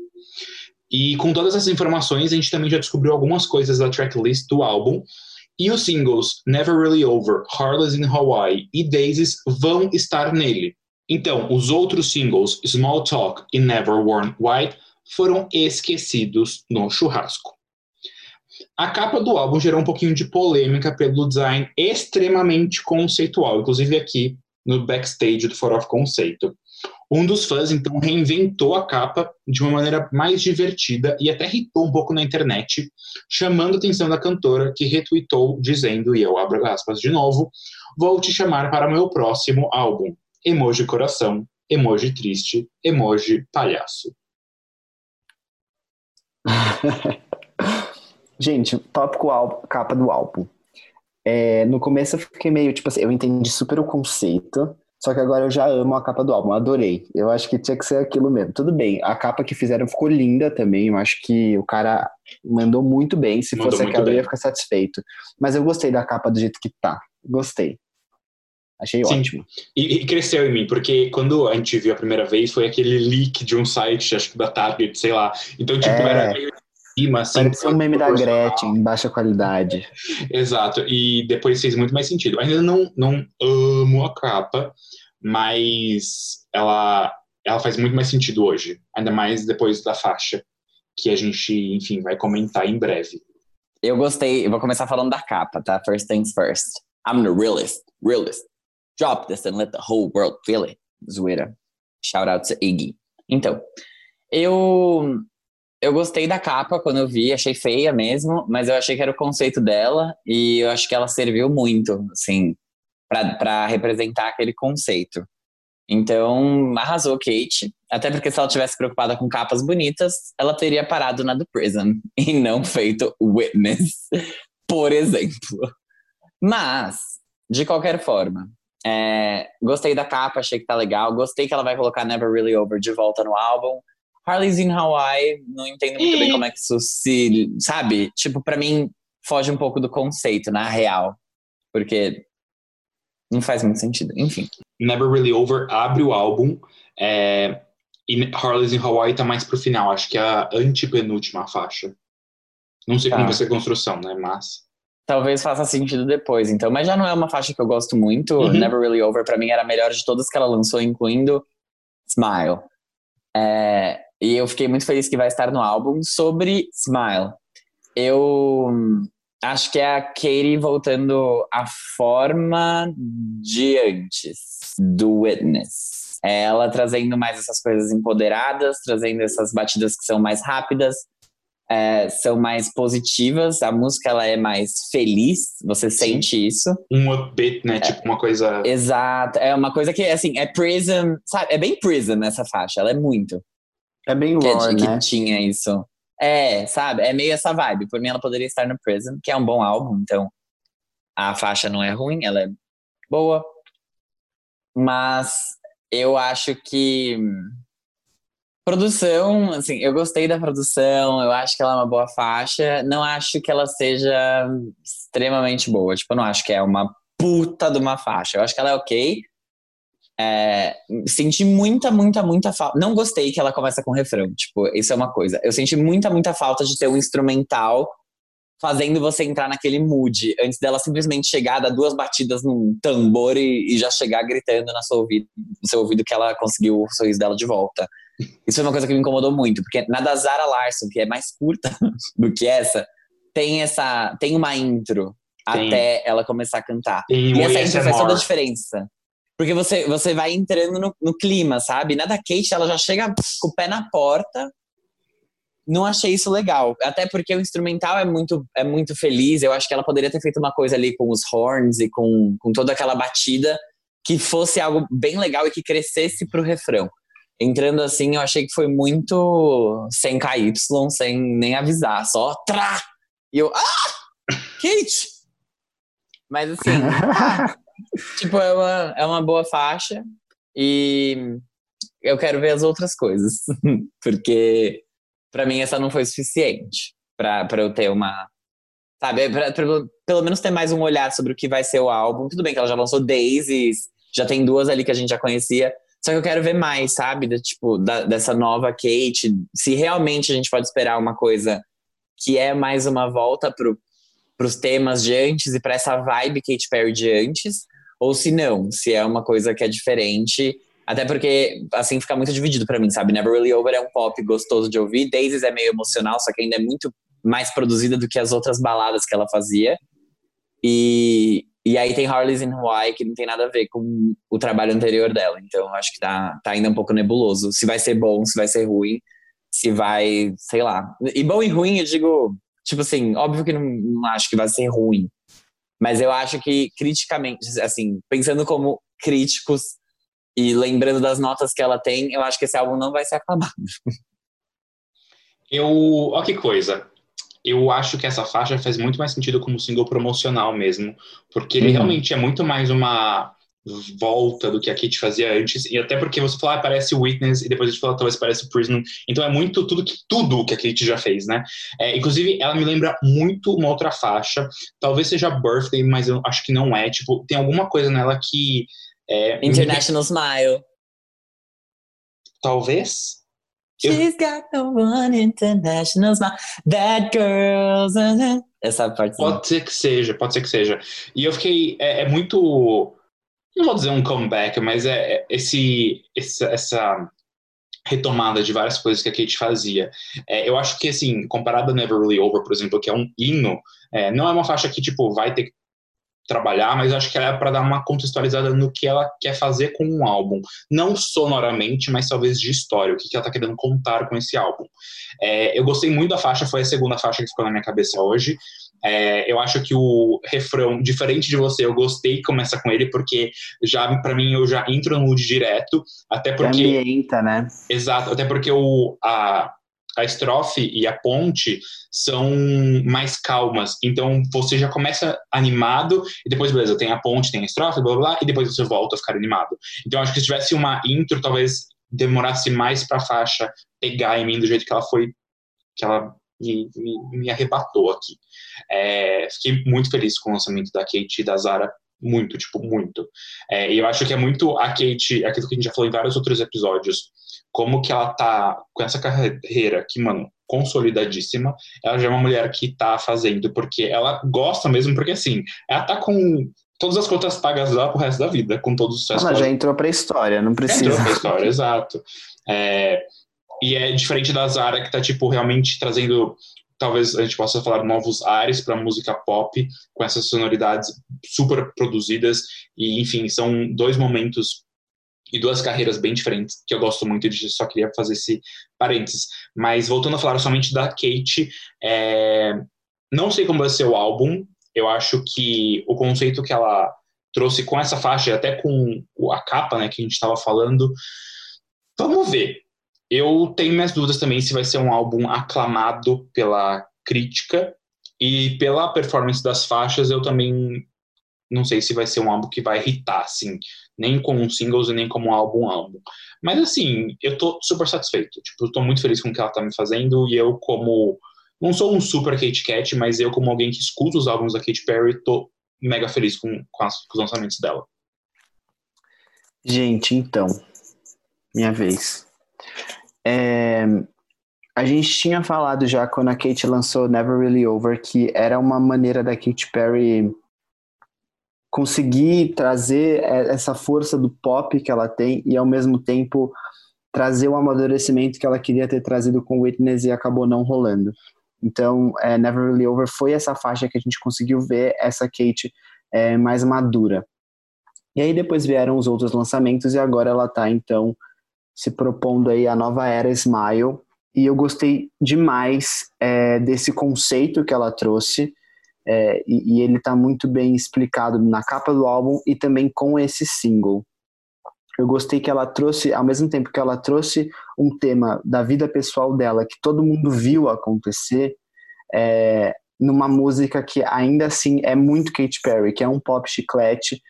A: E com todas essas informações, a gente também já descobriu algumas coisas da tracklist do álbum. E os singles Never Really Over, Heartless in Hawaii e Daisies vão estar nele. Então, os outros singles Small Talk e Never Worn White foram esquecidos no churrasco. A capa do álbum gerou um pouquinho de polêmica pelo design extremamente conceitual, inclusive aqui no backstage do For of Conceito. Um dos fãs, então, reinventou a capa de uma maneira mais divertida e até irritou um pouco na internet, chamando a atenção da cantora, que retweetou dizendo, e eu abro aspas de novo, vou te chamar para meu próximo álbum. Emoji coração, emoji triste, emoji palhaço.
B: Gente, tópico capa do álbum. É, no começo eu fiquei meio, tipo assim, eu entendi super o conceito, só que agora eu já amo a capa do álbum, adorei. Eu acho que tinha que ser aquilo mesmo. Tudo bem, a capa que fizeram ficou linda também. Eu acho que o cara mandou muito bem. Se
A: Mandou
B: fosse aquela, eu ia ficar satisfeito. Mas eu gostei da capa do jeito que tá. Gostei. Achei
A: Sim.
B: ótimo.
A: E, e cresceu em mim, porque quando a gente viu a primeira vez, foi aquele leak de um site, acho que da Target, sei lá. Então, tipo,
B: É.
A: era meio cima, assim.
B: Parecia um meme da. Gretchen, em baixa qualidade.
A: Exato, e depois fez muito mais sentido. Ainda não, não amo a capa, mas ela, ela faz muito mais sentido hoje. Ainda mais depois da faixa, que a gente, enfim, vai comentar em breve.
D: Eu gostei, eu vou começar falando da capa, tá? First things first. I'm the realest, realest. Drop this and let the whole world feel it. Zoeira. Shout out to Iggy. Então, eu eu gostei da capa quando eu vi, achei feia mesmo, mas eu achei que era o conceito dela e eu acho que ela serviu muito, assim, pra representar aquele conceito. Então, arrasou Kate. Até porque se ela tivesse preocupada com capas bonitas, ela teria parado na do Prism e não feito Witness, por exemplo. Mas, de qualquer forma, é, gostei da capa, achei que tá legal. Gostei que ela vai colocar Never Really Over de volta no álbum. Harley's in Hawaii, não entendo muito bem como é que isso se. Sabe? Tipo, pra mim, foge um pouco do conceito, na real. Porque não faz muito sentido. Enfim.
A: Never Really Over abre o álbum, é, e Harley's in Hawaii tá mais pro final, acho que é a antepenúltima faixa. Não sei como
B: Tá.
A: vai ser a construção, né, mas...
D: Talvez faça sentido depois, então. Mas já não é uma faixa que eu gosto muito.
A: Uhum.
D: Never Really Over, pra mim, era a melhor de todas que ela lançou, incluindo Smile. É, e eu fiquei muito feliz que vai estar no álbum. Sobre Smile, eu acho que é a Katie voltando à forma de antes, do Witness. É ela trazendo mais essas coisas empoderadas, trazendo essas batidas que são mais rápidas, é, são mais positivas. A música ela é mais feliz, você sente isso.
A: Um upbeat, né, tipo uma coisa...
D: Exato. É uma coisa que, assim, é Prism, sabe? É bem Prism essa faixa, ela é muito.
B: É bem
D: Que,
B: Roar,
D: que
B: né?
D: tinha isso. É, sabe? É meio essa vibe. Por mim, ela poderia estar no Prism, que é um bom álbum, então a faixa não é ruim, ela é boa. Mas eu acho que. Produção, assim, eu gostei da produção, eu acho que ela é uma boa faixa. Não acho que ela seja extremamente boa. Tipo, eu não acho que é uma puta de uma faixa. Eu acho que ela é ok. É, senti muita, muita, muita falta. Não gostei que ela começa com refrão. Tipo, isso é uma coisa. Eu senti muita, muita falta de ter um instrumental fazendo você entrar naquele mood, antes dela simplesmente chegar, dar duas batidas num tambor e, e já chegar gritando na sua ouvido, no seu ouvido que ela conseguiu o sorriso dela de volta. Isso foi uma coisa que me incomodou muito, porque na da Zara Larson, que é mais curta do que essa, tem essa tem uma intro
A: Tem.
D: até ela começar a cantar.
A: Tem
D: E essa intro faz toda a diferença. Porque você, você vai entrando no, no clima, sabe? Na da Kate, ela já chega com o pé na porta. Não achei isso legal. Até porque o instrumental é muito, é muito feliz. Eu acho que ela poderia ter feito uma coisa ali com os horns e com, com toda aquela batida que fosse algo bem legal e que crescesse pro refrão. Entrando assim, eu achei que foi muito sem KY, sem nem avisar. Só trá! E eu, ah! Kate! Mas assim, ah, tipo, é uma, é uma boa faixa e eu quero ver as outras coisas. Porque pra mim essa não foi suficiente pra eu ter uma. Sabe, pra, pra pelo menos ter mais um olhar sobre o que vai ser o álbum. Tudo bem que ela já lançou Daisies, já tem duas ali que a gente já conhecia. Só que eu quero ver mais, sabe? Tipo, da- dessa nova Kate. Se realmente a gente pode esperar uma coisa que é mais uma volta pro, pros temas de antes e pra essa vibe Katy Perry de antes, ou se não, se é uma coisa que é diferente. Até porque, assim, fica muito dividido pra mim, sabe? Never Really Over é um pop gostoso de ouvir. Daisies é meio emocional, só que ainda é muito mais produzida do que as outras baladas que ela fazia. E, E aí tem Harley's in Hawaii, que não tem nada a ver com o trabalho anterior dela. Então acho que tá, tá ainda um pouco nebuloso. Se vai ser bom, se vai ser ruim, se vai, sei lá. E bom e ruim, eu digo, tipo assim, óbvio que não, não acho que vai ser ruim. Mas eu acho que criticamente, assim, pensando como críticos e lembrando das notas que ela tem, eu acho que esse álbum não vai ser aclamado.
A: Eu. Olha que coisa. Eu acho que essa faixa faz muito mais sentido como single promocional mesmo, porque ele uhum. realmente é muito mais uma volta do que a Kate fazia antes, e até porque você fala, ah, parece Witness, e depois a gente fala, talvez parece Prison, então é muito tudo que tudo que a Kate já fez, né? É, inclusive, ela me lembra muito uma outra faixa, talvez seja Birthday, mas eu acho que não é, tipo, tem alguma coisa nela que... É,
D: International me... Smile.
A: Talvez?
D: She's got no one international smile. That girls. Essa parte.
A: Pode ser que seja, pode ser que seja. E eu fiquei. É, é muito não vou dizer um comeback, mas é, é esse, essa, retomada de várias coisas que a Kate fazia. É, eu acho que, assim, comparado a Never Really Over, por exemplo, que é um hino, é, não é uma faixa que, tipo, vai ter que trabalhar, mas acho que ela é para dar uma contextualizada no que ela quer fazer com um álbum. Não sonoramente, mas talvez de história, o que, que ela está querendo contar com esse álbum. É, eu gostei muito da faixa, foi a segunda faixa que ficou na minha cabeça hoje. É, eu acho que o refrão, diferente de você, eu gostei que começa com ele, porque já, para mim, eu já entro no mood direto, até porque...
B: Ambienta, né?
A: Exato, até porque o, a, a estrofe e a ponte são mais calmas. Então você já começa animado e depois, beleza, tem a ponte, tem a estrofe, blá blá, blá e depois você volta a ficar animado. Então acho que se tivesse uma intro, talvez demorasse mais para a faixa pegar em mim do jeito que ela foi, que ela me, arrebatou aqui. É, fiquei muito feliz com o lançamento da Kate e da Zara, muito, tipo, muito. É, e eu acho que é muito a Kate, aquilo que a gente já falou em vários outros episódios, como que ela tá com essa carreira que, mano, consolidadíssima, ela já é uma mulher que tá fazendo, porque ela gosta mesmo, porque assim, ela tá com todas as contas pagas lá pro resto da vida, com todos os
B: Ela já entrou pra história, não precisa.
A: entrou pra história, exato. É, e é diferente da Zara, que tá, tipo, realmente trazendo, talvez a gente possa falar, novos ares pra música pop, com essas sonoridades super produzidas, e enfim, são dois momentos e duas carreiras bem diferentes, que eu gosto muito e só queria fazer esse parênteses. Mas voltando a falar somente da Kate, é... não sei como vai ser o álbum, eu acho que o conceito que ela trouxe com essa faixa, até com a capa né, que a gente estava falando, vamos ver. Eu tenho minhas dúvidas também se vai ser um álbum aclamado pela crítica e pela performance das faixas, eu também não sei se vai ser um álbum que vai irritar, assim, nem com singles e nem como álbum álbum. Mas assim, eu tô super satisfeito. Tipo, eu tô muito feliz com o que ela tá me fazendo e eu como não sou um super Kate Kat, mas eu como alguém que escuta os álbuns da Katy Perry, tô mega feliz com, com, as, com os lançamentos dela.
B: Gente, então, minha vez. É, a gente tinha falado já quando a Kate lançou Never Really Over que era uma maneira da Katy Perry conseguir trazer é, essa força do pop que ela tem e ao mesmo tempo trazer o amadurecimento que ela queria ter trazido com Witness e acabou não rolando. Então, é, Never Really Over foi essa faixa que a gente conseguiu ver essa Kate é, mais madura. E aí depois vieram os outros lançamentos e agora ela está então se propondo aí a nova era Smile. E eu gostei demais é, desse conceito que ela trouxe é, e, e, ele está muito bem explicado na capa do álbum e também com esse single. Eu gostei que ela trouxe, ao mesmo tempo que ela trouxe um tema da vida pessoal dela que todo mundo viu acontecer, é, numa música que ainda assim é muito Katy Perry, que é um pop chiclete,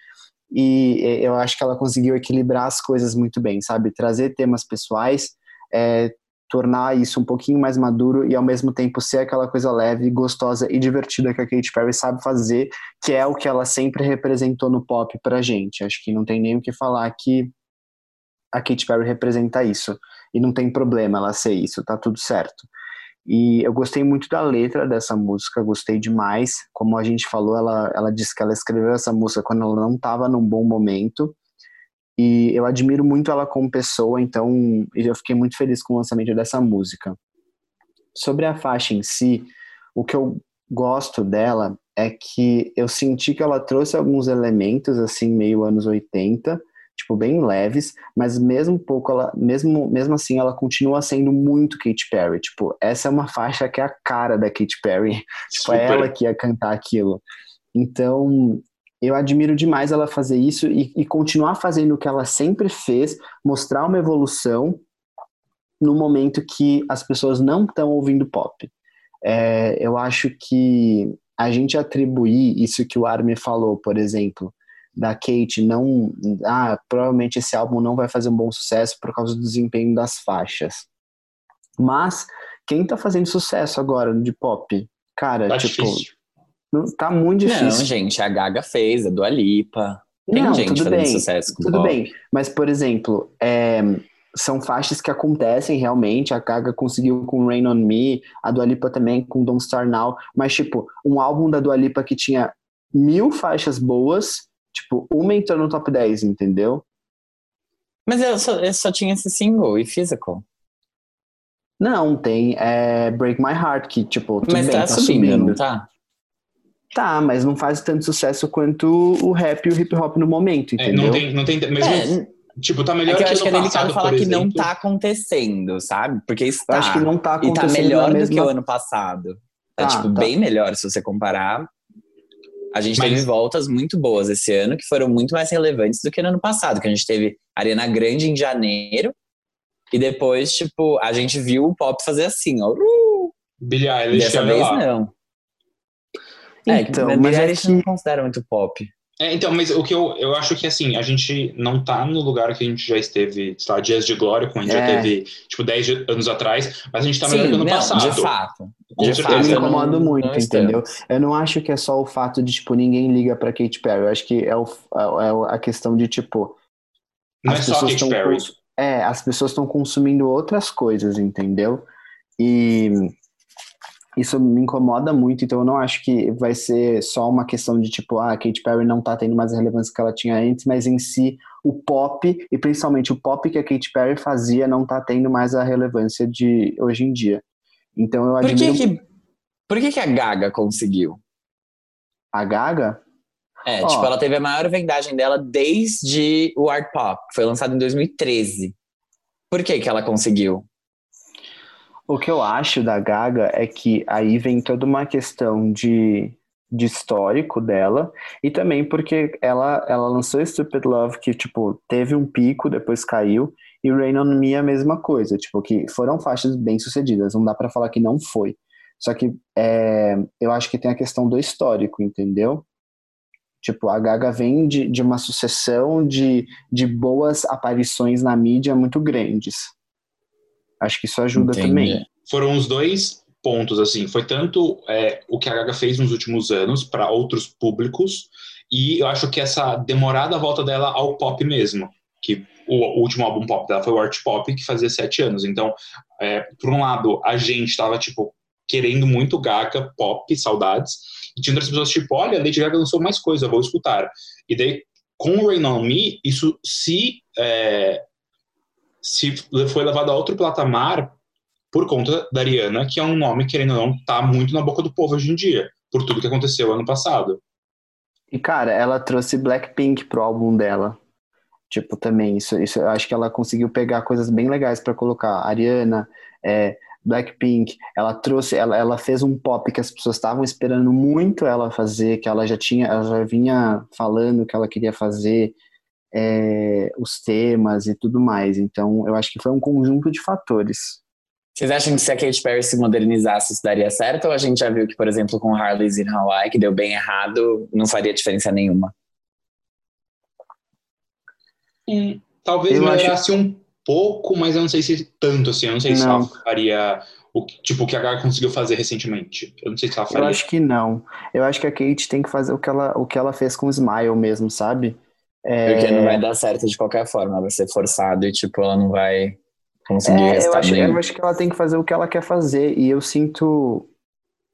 B: e eu acho que ela conseguiu equilibrar as coisas muito bem, sabe? Trazer temas pessoais, é, tornar isso um pouquinho mais maduro e ao mesmo tempo ser aquela coisa leve, gostosa e divertida que a Katy Perry sabe fazer, que é o que ela sempre representou no pop pra gente. Acho que não tem nem o que falar que a Katy Perry representa isso. E não tem problema ela ser isso, tá tudo certo. E eu gostei muito da letra dessa música, gostei demais. Como a gente falou, ela, ela disse que ela escreveu essa música quando ela não estava num bom momento e eu admiro muito ela como pessoa, então eu fiquei muito feliz com o lançamento dessa música. Sobre a faixa em si, o que eu gosto dela é que eu senti que ela trouxe alguns elementos, assim, meio anos 80, tipo, bem leves, mas mesmo pouco, ela, mesmo, mesmo assim, ela continua sendo muito Katy Perry. Tipo, essa é uma faixa que é a cara da Katy Perry. Tipo, é ela que ia cantar aquilo. Então, eu admiro demais ela fazer isso e, e continuar fazendo o que ela sempre fez, mostrar uma evolução no momento que as pessoas não estão ouvindo pop. É, eu acho que a gente atribuir isso que o Armin falou, por exemplo, da Kate não. Ah, provavelmente esse álbum não vai fazer um bom sucesso por causa do desempenho das faixas. Mas quem tá fazendo sucesso agora de pop? Cara,
A: Tá
B: tipo,
A: difícil.
B: não- tá muito difícil.
D: Não, gente, a Gaga fez, a Dua Lipa. Tem
B: Não,
D: gente
B: tudo
D: fazendo
B: bem,
D: sucesso com
B: Tudo
D: pop.
B: bem, mas por exemplo, é, são faixas que acontecem realmente. A Gaga conseguiu com Rain on Me, a Dua Lipa também com Don't Start Now. Mas, tipo, um álbum da Dua Lipa que tinha mil faixas boas, tipo, uma entrou no top 10, entendeu?
D: Mas eu só, eu só tinha esse single e physical.
B: Não, tem é, Break My Heart, que, tipo, tudo
D: Mas
B: bem,
D: tá,
B: tá,
D: subindo,
B: subindo.
D: não tá?
B: Tá, mas não faz tanto sucesso quanto o rap e o hip hop no momento,
A: É,
B: entendeu?
A: não tem, não tem, mesmo,
D: É,
A: tipo, tá
D: é
A: melhor
D: que eu
A: que
D: acho que é delicado
A: passado,
D: falar que não tá acontecendo, sabe? Porque
B: Eu
D: está.
B: acho que não tá
D: e tá
B: acontecendo
D: melhor
B: na
D: do que
B: mesma
D: o ano passado. Tá,
B: Tá,
D: tipo,
B: tá.
D: bem melhor se você comparar. A gente
A: Mas-
D: teve voltas muito boas esse ano, que foram muito mais relevantes do que no ano passado, que a gente teve Arena Grande em janeiro, e depois, tipo, a gente viu o pop fazer assim, ó. Uh!
A: Billie Eilish,
D: Dessa vez
A: lá.
D: não. É, que
B: Então,
D: Billie
B: mas é
D: Eilish
B: que...
D: não considera muito pop.
A: É, então, mas o que eu, eu acho que assim, a gente não tá no lugar que a gente já esteve, sei lá, dias de glória, como a gente já
B: É.
A: teve, tipo, 10 anos atrás, mas a gente tá melhor
D: Sim,
A: que ano
D: não,
A: passado.
D: de fato.
A: Com
D: de
A: certeza.
B: Eu me
D: fato,
B: incomodo
D: não-
B: muito,
D: não
B: entendeu? Eu não acho que é só o fato de, tipo, ninguém liga pra Katy Perry. Eu acho que é, o, é a questão de, tipo...
A: Não é
B: as
A: só a
B: pessoas
A: Katy
B: tão
A: Perry.
B: cons- É, as pessoas estão consumindo outras coisas, entendeu? E isso me incomoda muito, então eu não acho que vai ser só uma questão de, tipo, ah, a Katy Perry não tá tendo mais a relevância que ela tinha antes, mas em si o pop, e principalmente o pop que a Katy Perry fazia, não tá tendo mais a relevância de hoje em dia. Então eu
D: Por
B: admiro
D: que que, por que que a Gaga conseguiu?
B: a Gaga,
D: É, tipo, ela teve a maior vendagem dela desde o Art Pop, que foi lançado em 2013. Por que que ela conseguiu?
B: O que eu acho da Gaga é que aí vem toda uma questão de, de histórico dela e também porque ela, ela lançou Stupid Love que, tipo, teve um pico, depois caiu e Rain On Me é a mesma coisa, tipo, que foram faixas bem sucedidas, não dá pra falar que não foi. Só que é, eu acho que tem a questão do histórico, entendeu? Tipo, a Gaga vem de, de uma sucessão de, de boas aparições na mídia muito grandes. Acho que isso ajuda
D: Entendi.
B: também.
A: Foram os dois pontos, assim, foi tanto é, o que a Gaga fez nos últimos anos para outros públicos, e eu acho que essa demorada volta dela ao pop mesmo, que o, último álbum pop dela foi o Art Pop, que fazia sete anos. Então, é, por um lado, a gente tava, tipo, querendo muito Gaga, pop, saudades, e tinha outras pessoas, tipo, olha, Lady Gaga lançou mais coisa, vou escutar. E daí, com o Rain On Me, isso se, é, se foi levado a outro patamar por conta da Ariana, que é um nome, querendo ou não, tá muito na boca do povo hoje em dia, por tudo que aconteceu ano passado.
B: E, cara, ela trouxe Blackpink pro álbum dela. Tipo, também, isso, isso eu acho que ela conseguiu pegar coisas bem legais pra colocar. Ariana, é, Blackpink, ela trouxe, ela, ela fez um pop que as pessoas estavam esperando muito ela fazer, que ela já tinha, ela já vinha falando que ela queria fazer, é, os temas e tudo mais. Então, eu acho que foi um conjunto de fatores.
D: Vocês acham que se a Katy Perry se modernizasse, isso daria certo? Ou a gente já viu que, por exemplo, com Harley's in Hawaii, que deu bem errado, não faria diferença nenhuma?
A: Talvez
B: Eu
A: melhorasse um pouco, mas eu não sei se tanto assim. Eu não sei se
B: Não.
A: ela faria o que, tipo, o que a Gaga conseguiu fazer recentemente. Eu não sei se ela
B: Eu
A: faria.
B: acho que não. Eu acho que a Kate tem que fazer o que ela, o que ela fez com o Smile mesmo, sabe? É,
D: Porque não vai dar certo de qualquer forma, vai ser forçado e, tipo, ela não vai conseguir
B: É, eu acho, eu acho que ela tem que fazer o que ela quer fazer. E eu sinto.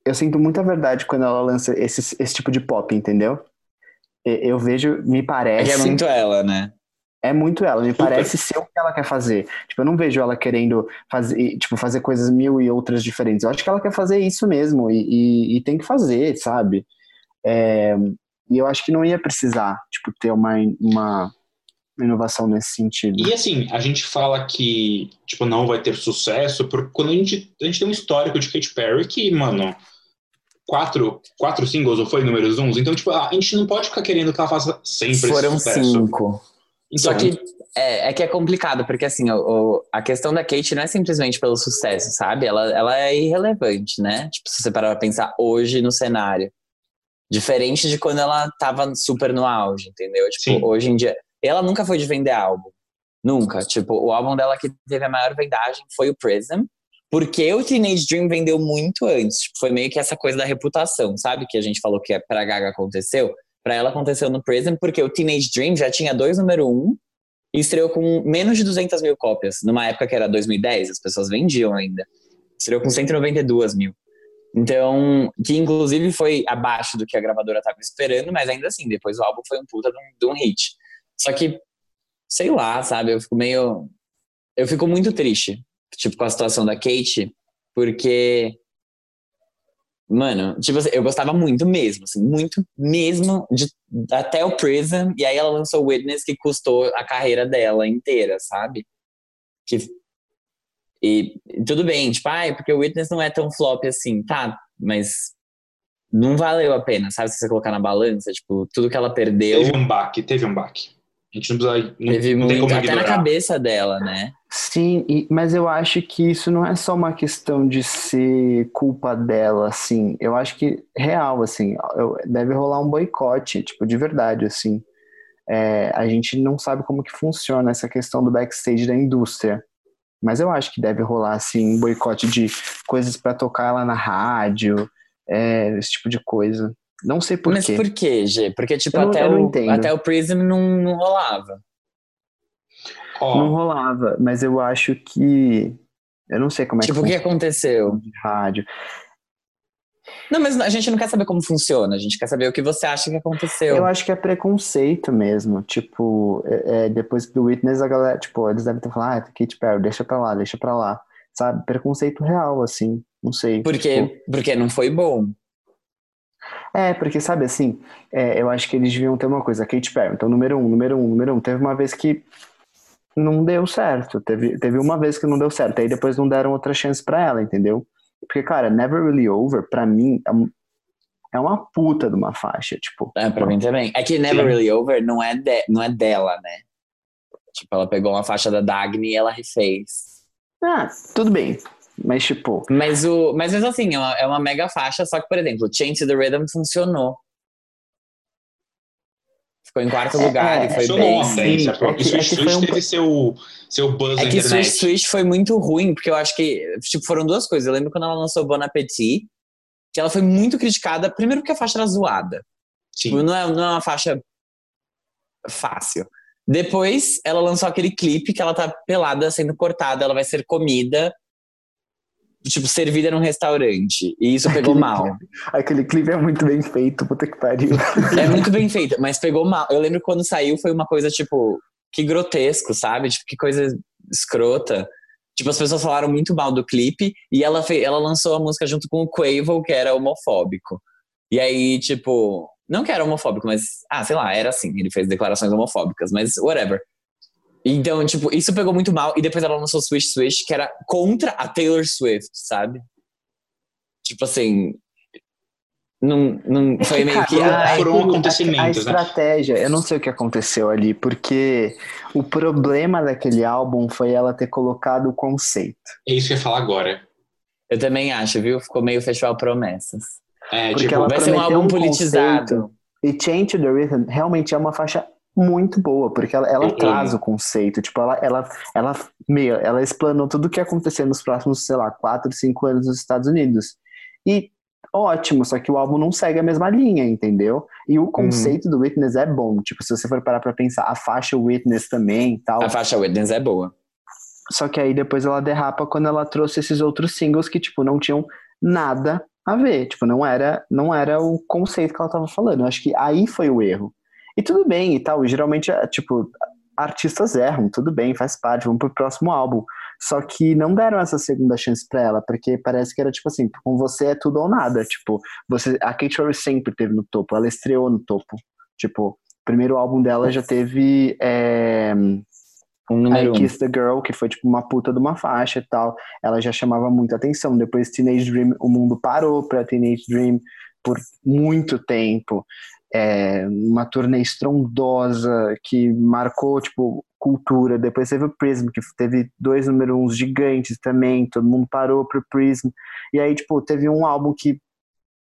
B: Eu sinto muita verdade quando ela lança esse, esse tipo de pop, entendeu? Eu vejo, me
D: É
B: parece.
D: que é muito ela, né?
B: é muito ela, me parece ser o que ela quer fazer. Tipo, eu não vejo ela querendo fazer, tipo, fazer coisas mil e outras diferentes. Eu acho que ela quer fazer isso mesmo e, e- e tem que fazer, sabe? É, e eu acho que não ia precisar, tipo, ter uma, uma inovação nesse sentido.
A: E assim, a gente fala que, tipo, não vai ter sucesso, porque quando a gente, a gente tem um histórico de Katy Perry que, mano, quatro, quatro singles, ou foi números uns? Então, tipo, a gente não pode ficar querendo que ela faça sempre
D: Foram
A: esse sucesso.
D: cinco.
A: Então,
D: Só que é, é que é complicado, porque assim, o, o- a questão da Kate não é simplesmente pelo sucesso, sabe? Ela, ela é irrelevante, né? Tipo, se você parar pra pensar hoje no cenário. Diferente de quando ela tava super no auge, entendeu? Tipo,
A: Sim.
D: hoje em dia. Ela nunca foi de vender álbum. Nunca. Tipo, o álbum dela que teve a maior vendagem foi o Prism. Porque o Teenage Dream vendeu muito antes. Tipo, foi meio que essa coisa da reputação, sabe? Que a gente falou que é pra Gaga aconteceu. Pra ela aconteceu no Prism, porque o Teenage Dream já tinha dois número um e estreou com menos de 200 mil cópias. Numa época que era 2010, as pessoas vendiam ainda. Estreou com 192 mil. Então, que inclusive foi abaixo do que a gravadora estava esperando, mas ainda assim, depois o álbum foi um puta de um, de um hit. Só que, sei lá, sabe, eu fico meio. Eu fico muito triste, tipo, com a situação da Kate, porque. Mano, tipo eu gostava muito mesmo, assim, muito mesmo, de, até o Prism, e aí ela lançou Witness, que custou a carreira dela inteira, sabe? Que e, tudo bem, tipo, ai, porque o Witness não é tão flop assim, tá, mas não valeu a pena, sabe? Se você colocar na balança, tipo, tudo que ela perdeu,
A: teve um baque, teve um baque. A gente não precisa. Não,
D: teve
A: não tem
D: muito,
A: como
D: até na
A: ignorar.
D: cabeça dela, né?
B: Sim, e- mas eu acho que isso não é só uma questão de ser culpa dela, assim. Eu acho que real, assim, eu- deve rolar um boicote, tipo, de verdade, assim. É, a gente não sabe como que funciona essa questão do backstage da indústria. Mas eu acho que deve rolar, assim, um boicote de coisas pra tocar lá na rádio, é, esse tipo de coisa. Não sei por
D: Mas
B: quê.
D: por quê, G? Porque, tipo,
B: Eu não-
D: até,
B: eu não
D: o,
B: entendo.
D: até o Prism não, não rolava.
A: Ó,
B: Não rolava, mas eu acho que. Eu não sei como é
D: tipo, o
B: que
D: que aconteceu?
B: de rádio.
D: Não, mas a gente não quer saber como funciona, a gente quer saber o que você acha que aconteceu.
B: Eu acho que é preconceito mesmo. Tipo, é, é, depois do Witness, a galera, tipo, eles devem ter falado, ah, Katy Perry, deixa pra lá, deixa pra lá. Sabe? Preconceito real, assim. Não sei. tipo,
D: Porque, porque não foi bom.
B: é, porque, sabe, assim, é, eu acho que eles deviam ter uma coisa, Katy Perry, então, número um, número um, número um. Teve uma vez que não deu certo. Teve, teve uma vez que não deu certo. Aí depois não deram outra chance pra ela, entendeu? Porque, cara, Never Really Over, pra mim, é, é uma puta de uma faixa, tipo.
D: É, pra mim também. É que Never
A: Sim.
D: Really Over não é, de- não é dela, né? Tipo, ela pegou uma faixa da Dagny e ela refez.
B: Ah, tudo bem. Mas, tipo,
D: Mas, o, mas mesmo assim, é uma, é uma mega faixa, só que, por exemplo, Change to the Rhythm funcionou. Ficou em quarto lugar
B: é,
D: e foi bem.
A: sabe?
B: é que-
A: Switch,
B: é que foi
A: Switch
B: um-
A: teve seu, seu buzz
D: É que. Switch Switch foi muito ruim, porque eu acho que tipo, foram duas coisas. Eu lembro quando ela lançou Bon Appetit, que ela foi muito criticada, primeiro porque a faixa era zoada. Tipo, não é, não é uma faixa fácil. Depois, ela lançou aquele clipe que ela tá pelada, sendo cortada, ela vai ser comida, tipo, servida num restaurante. E isso pegou
B: Aquele
D: mal.
B: aquele clipe é muito bem feito, puta que pariu.
D: É muito bem feita, mas pegou mal. Eu lembro quando saiu foi uma coisa, tipo, que grotesco, sabe? Tipo, que coisa escrota. Tipo, as pessoas falaram muito mal do clipe e ela, fez, ela lançou a música junto com o Quavo, que era homofóbico. E aí, tipo, não que era homofóbico, mas, ah, sei lá, era assim. Ele fez declarações homofóbicas, mas whatever. Então, tipo, isso pegou muito mal. E depois ela lançou Swish Swish, que era contra a Taylor Swift, sabe? Tipo assim. Não, não foi meio que.
B: Cara,
D: ai,
A: foram
B: aquele-
A: acontecimentos,
B: a, a
A: né?
B: estratégia, eu não sei o que aconteceu ali, porque o problema daquele álbum foi ela ter colocado o conceito.
A: É isso que eu ia falar agora.
D: Eu também acho, viu? Ficou meio festival promessas.
A: É,
B: Porque
A: tipo,
B: ela
D: Vai ser um álbum
B: um
D: politizado.
B: E Change to the Rhythm realmente é uma faixa muito boa, porque ela, ela
A: Eu
B: traz o conceito. Tipo, ela, ela, ela, meu, ela explanou tudo o que ia acontecer nos próximos, sei lá, 4, 5 anos nos Estados Unidos. E ótimo, só que o álbum não segue a mesma linha, entendeu? E
A: Uhum.
B: o conceito do Witness é bom. Tipo, se você for parar pra pensar, a faixa Witness também tal.
D: A faixa Witness é boa.
B: Só que aí depois ela derrapa quando ela trouxe esses outros singles que, tipo, não tinham nada a ver. Tipo, não era, não era o conceito que ela tava falando. Eu acho que aí foi o erro. E tudo bem e tal. Geralmente, é, tipo, artistas erram, tudo bem, faz parte, vamos pro próximo álbum. Só que não deram essa segunda chance pra ela, porque parece que era tipo assim, com você é tudo ou nada. Tipo, você, a Kate Perry sempre teve no topo, ela estreou no topo. Tipo, o primeiro álbum dela já teve é,
D: Um
B: I. Kiss the Girl, que foi tipo uma puta de uma faixa e tal. Ela já chamava muita atenção. Depois Teenage Dream, o mundo parou pra Teenage Dream por muito tempo. É, uma turnê estrondosa que marcou tipo cultura. Depois teve o Prism, que teve dois número uns gigantes também. Todo mundo parou pro Prism. E aí tipo teve um álbum que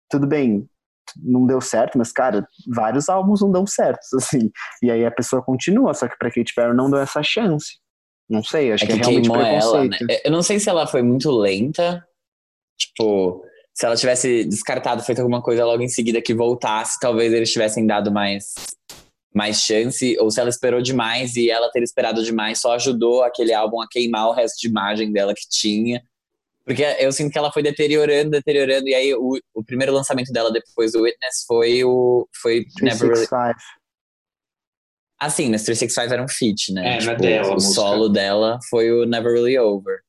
B: tudo bem, não deu certo, mas cara, vários álbuns não dão certo, assim. E aí a pessoa continua, só que pra Katy Perry não deu essa chance. Não sei, acho
D: É
B: que,
D: que
B: é realmente
D: queimou ela, né?
B: preconceito.
D: Eu não sei se ela foi muito lenta, tipo, se ela tivesse descartado, feito alguma coisa logo em seguida que voltasse, talvez eles tivessem dado mais, mais chance, ou se ela esperou demais e ela ter esperado demais só ajudou aquele álbum a queimar o resto de imagem dela que tinha. Porque eu sinto que ela foi deteriorando, deteriorando, e aí o, o primeiro lançamento dela depois do Witness foi o. Foi Never Really
B: 365.
D: Assim, mas 365 era um feat, né?
A: É, é dela
D: o
A: música.
D: solo dela foi o Never Really Over.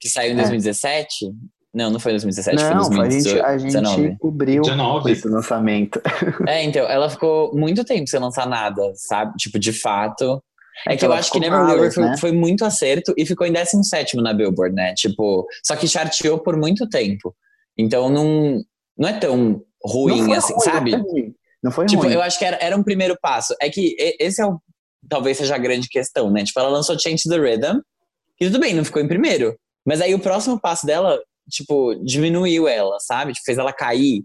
D: Que saiu em
B: É.
D: 2017? Não, não foi em 2017,
B: Não,
D: foi em
B: a gente, a
D: 2019.
B: gente cobriu
A: 19.
B: esse lançamento.
D: É, então, ela ficou muito tempo sem lançar nada, sabe? Tipo, de fato. É que eu acho que Never
B: malas,
D: foi,
B: né?
D: foi muito acerto e ficou em 17 na Billboard, né? Tipo, só que charteou por muito tempo. Então não, não é tão ruim assim,
B: ruim,
D: sabe?
B: Não foi ruim. Não foi
D: Tipo,
B: ruim.
D: eu acho que era, era um primeiro passo. É que esse é o. Talvez seja a grande questão, né? Tipo, ela lançou Change the Rhythm, que tudo bem, não ficou em primeiro. Mas aí o próximo passo dela, tipo, diminuiu ela, sabe? Tipo, fez ela cair.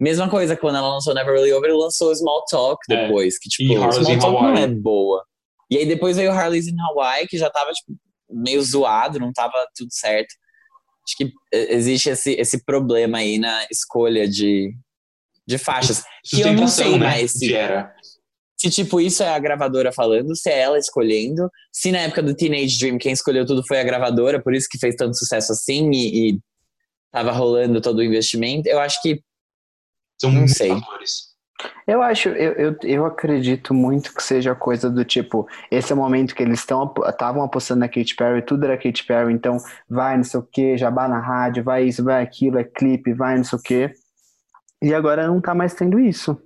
D: Mesma coisa quando ela lançou Never Really Over, lançou Small Talk
A: É.
D: depois, que tipo, Small Talk não é boa. E aí depois veio Harley's in Hawaii, que já tava, tipo, meio zoado, não tava tudo certo. Acho que eh, existe esse, esse problema aí na escolha de, de faixas. Que eu não sei
A: né?
D: mais se, se, tipo, isso é a gravadora falando, se é ela escolhendo. Se na época do Teenage Dream quem escolheu tudo foi a gravadora, por isso que fez tanto sucesso assim e, e tava rolando todo o investimento. Eu acho que
A: São
D: Não sei.
A: fatores.
B: Eu acho, eu, eu, eu acredito muito que seja coisa do tipo, esse é o momento que eles estão estavam apostando na Katy Perry, tudo era Katy Perry, então vai não sei o que, jabá na rádio, vai isso, vai aquilo, é clipe, vai não sei o que. E agora não tá mais tendo isso.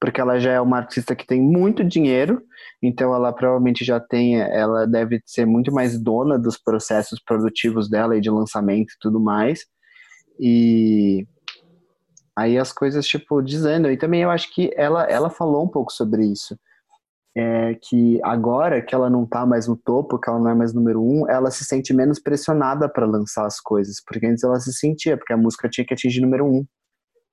B: Porque ela já é uma artista que tem muito dinheiro, então ela provavelmente já tem, ela deve ser muito mais dona dos processos produtivos dela e de lançamento e tudo mais. E aí as coisas, tipo, dizendo. E também eu acho que ela, ela falou um pouco sobre isso. É que agora que ela não tá mais no topo, que ela não é mais número um, ela se sente menos pressionada para lançar as coisas. Porque antes ela se sentia, porque a música tinha que atingir número um.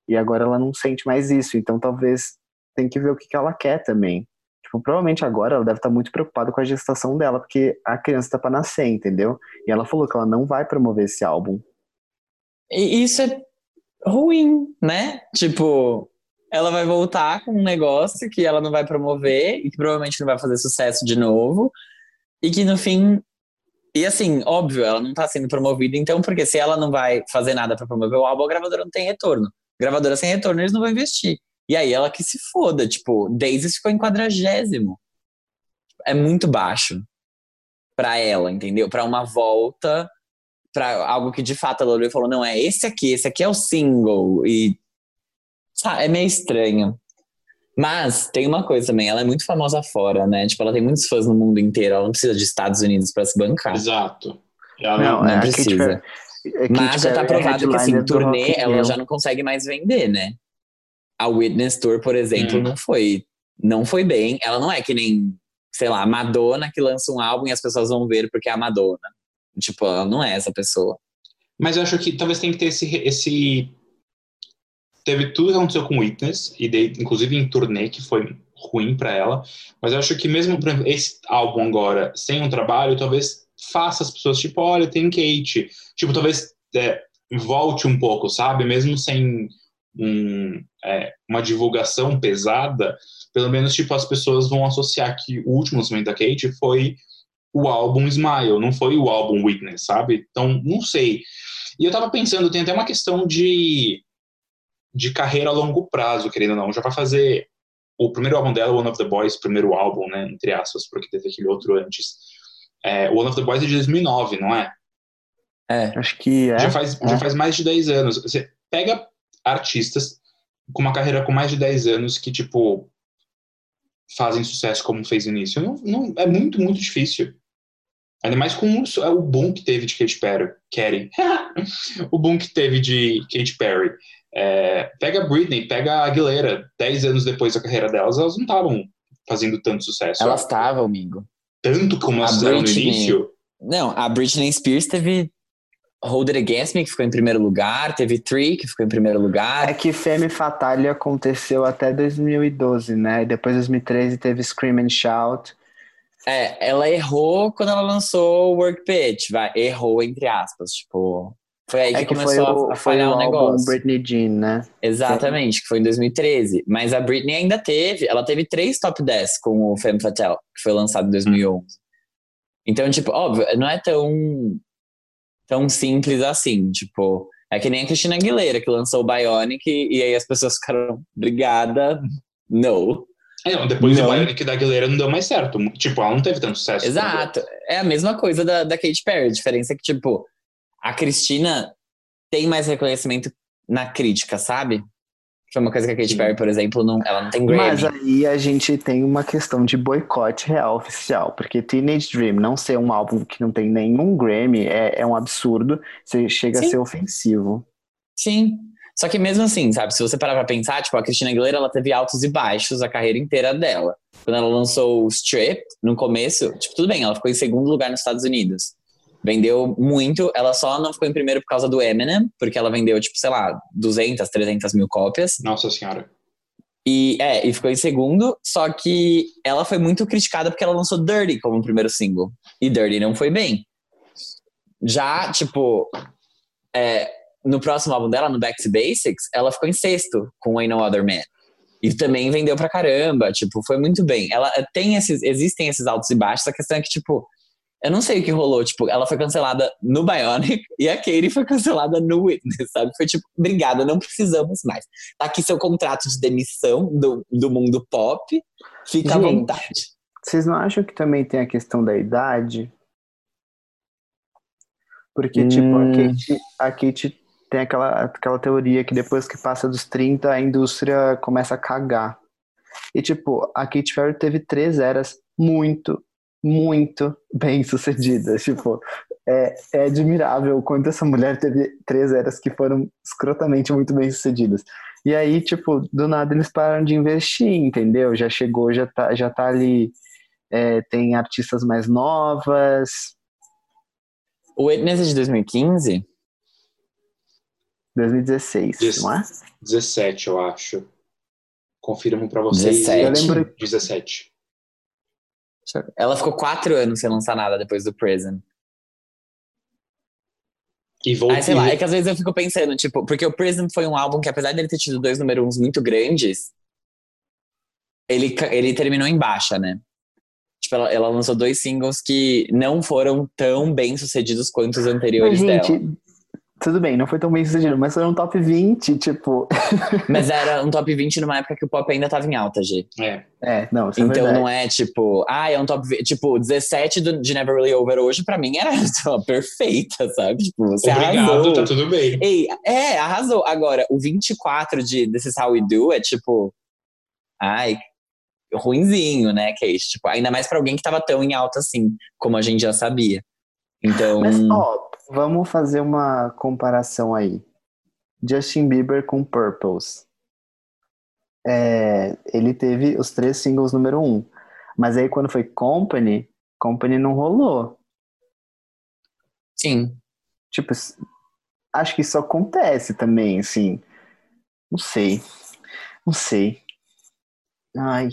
B: E agora ela não sente mais isso. Então talvez tem que ver o que, que ela quer também. Tipo, provavelmente agora ela deve estar muito preocupada com a gestação dela, porque a criança tá pra nascer, entendeu? E ela falou que ela não vai promover esse álbum.
D: E isso é ruim, né? Tipo, ela vai voltar com um negócio que ela não vai promover e que provavelmente não vai fazer sucesso de novo. E que no fim. E assim, óbvio, ela não tá sendo promovida, então, porque se ela não vai fazer nada pra promover o álbum, a gravadora não tem retorno. Gravadora sem retorno, eles não vão investir. E aí ela que se foda, tipo, Daisy ficou em quadragésimo. É muito baixo pra ela, entendeu? Pra uma volta, pra algo que de fato ela olhou e falou: não, é esse aqui, esse aqui é o single. E sabe, é meio estranho. Mas tem uma coisa também, ela é muito famosa fora, né? Tipo, ela tem muitos fãs no mundo inteiro, ela não precisa de Estados Unidos pra se bancar.
A: Exato. Ela
B: Não,
D: Não
B: é, a Katy
D: precisa.
B: A Katy
D: Mas já tá
B: é
D: provado que, assim, turnê, ela já não consegue mais vender, né? A Witness Tour, por exemplo,
A: Hum.
D: não foi não foi bem. Ela não é que nem, sei lá, Madonna que lança um álbum e as pessoas vão ver porque é a Madonna. Tipo, ela não é essa pessoa.
A: Mas eu acho que talvez tenha que ter esse. esse... Teve tudo que aconteceu com Witness, e inclusive em turnê, que foi ruim pra ela. Mas eu acho que mesmo esse álbum agora, sem um trabalho, talvez faça as pessoas, tipo, olha, tem Kate. Tipo, talvez é, volte um pouco, sabe? Mesmo sem um, é, uma divulgação pesada, pelo menos, tipo, as pessoas vão associar que o último lançamento da Kate foi o álbum Smile, não foi o álbum Witness, sabe? Então, não sei. E eu tava pensando, tem até uma questão de, de carreira a longo prazo, querendo ou não. Já vai fazer o primeiro álbum dela, One of the Boys, primeiro álbum, né, entre aspas, porque teve aquele outro antes. É, One of the Boys é de 2009, não é?
D: É.
B: Acho que é.
A: Já, faz,
B: é.
A: já faz mais de 10 anos. Você pega artistas com uma carreira com mais de 10 anos que, tipo, fazem sucesso como fez no início. Não, não, é muito, muito difícil. Ainda mais com o, o boom que teve de Katy Perry. Carey. o boom que teve de Katy Perry. É, pega a Britney, pega a Aguilera. 10 anos depois da carreira delas, elas não estavam fazendo tanto sucesso.
D: Elas estavam, amigo.
A: Tanto como elas fizeram no início.
D: Não, a Britney Spears teve Hold It Against Me, que ficou em primeiro lugar, teve Three, que ficou em primeiro lugar.
B: É que Femme Fatale aconteceu até 2012, né? E depois 2013 teve Scream and Shout.
D: É, ela errou quando ela lançou o Work Bitch, vai, errou entre aspas, tipo, foi aí que,
B: É que foi
D: começou
B: o,
D: a, falhar
B: o
D: o negócio.
B: Britney Jean, né?
D: Exatamente, que foi em 2013. Mas a Britney ainda teve, ela teve três top 10 com o Femme Fatale, que foi lançado em 2011. Então, tipo, óbvio, não é tão, tão simples assim, tipo, é que nem a Cristina Aguilera, que lançou o Bionic, e, e aí as pessoas ficaram, obrigada, no.
A: É, não, depois
D: Não.
A: o Bionic da Aguilera não deu mais certo. Tipo, ela não teve tanto sucesso.
D: Exato. É a mesma coisa da, da Katy Perry. A diferença é que, tipo, a Cristina tem mais reconhecimento na crítica, sabe? Que é uma coisa que a Katy
A: Sim.
D: Perry, por exemplo, não, ela não tem Grammy.
B: Mas aí a gente tem uma questão de boicote real oficial, porque Teenage Dream não ser um álbum que não tem nenhum Grammy é, é um absurdo, você chega a
D: Sim.
B: ser ofensivo.
D: Sim. Só que mesmo assim, sabe? Se você parar pra pensar, tipo, a Cristina Aguilera, ela teve altos e baixos a carreira inteira dela. Quando ela lançou o Strip, no começo, tipo, tudo bem, ela ficou em segundo lugar nos Estados Unidos. Vendeu muito, ela só não ficou em primeiro por causa do Eminem, porque ela vendeu, tipo, sei lá, 200, 300 mil cópias.
A: Nossa senhora.
D: E, é, e ficou em segundo, só que ela foi muito criticada porque ela lançou Dirty como primeiro single. E Dirty não foi bem. Já, tipo, é, no próximo álbum dela, no Back to Basics, ela ficou em sexto com Ain't No Other Man. E também vendeu pra caramba, tipo, foi muito bem. Ela eh, tem esses, existem esses altos e baixos, a questão é que, tipo, eu não sei o que rolou, tipo, ela foi cancelada no Bionic e a Katie foi cancelada no Witness, sabe? Foi tipo, obrigada, não precisamos mais. Tá aqui seu contrato de demissão do, do mundo pop, fica à
B: Gente.
D: vontade.
B: Vocês não acham que também tem a questão da idade? Porque, tipo, a
D: Hum.
B: Kate, a Kate tem aquela, aquela teoria que depois que passa dos 30, a indústria começa a cagar. E, tipo, a Katy Perry teve três eras muito, muito bem sucedidas. Tipo, é, é admirável o quanto essa mulher teve três eras que foram escrotamente muito bem sucedidas. E aí, tipo, do nada eles pararam de investir, entendeu? Já chegou, já tá, já tá ali. é, tem artistas mais novas.
D: O Witness é de 2015?
B: 2016,
A: Isso.
B: não é?
A: 17, eu acho. Confirmo pra vocês.
D: 17.
B: Eu lembro-
A: 17.
D: Ela ficou quatro anos sem lançar nada depois do Prison.
A: E voltei.
D: Aí, sei lá, é que às vezes eu fico pensando, tipo, porque o Prism foi um álbum que, apesar dele ter tido dois número uns muito grandes, ele, ele terminou em baixa, né? Tipo, ela, ela lançou dois singles que não foram tão bem sucedidos quanto os
B: Mas,
D: anteriores dela.
B: gente, tudo bem, não foi tão bem sucedido, mas foi um top 20, tipo.
D: Mas era um top 20 numa época que o pop ainda tava em alta, G.
A: É.
B: É, não, isso é
D: Então
B: verdade.
D: não é tipo, ah, é um top 20. Tipo, 17 do, de Never Really Over hoje, pra mim, era só, perfeita, sabe? Tipo, você
A: Obrigado,
D: arrasou.
A: tá tudo bem.
D: Ei, é, arrasou. Agora, o 24 de This Is How We Do é tipo. Ai, ruinzinho, né, Kate? Tipo, ainda mais pra alguém que tava tão em alta assim, como a gente já sabia. Então.
B: Mas, ó, vamos fazer uma comparação aí. Justin Bieber com Purples. É, ele teve os três singles número um. Mas aí quando foi Company, Company não rolou.
D: sim.
B: Tipo, acho que isso acontece também, assim. Não sei. Não sei. Ai,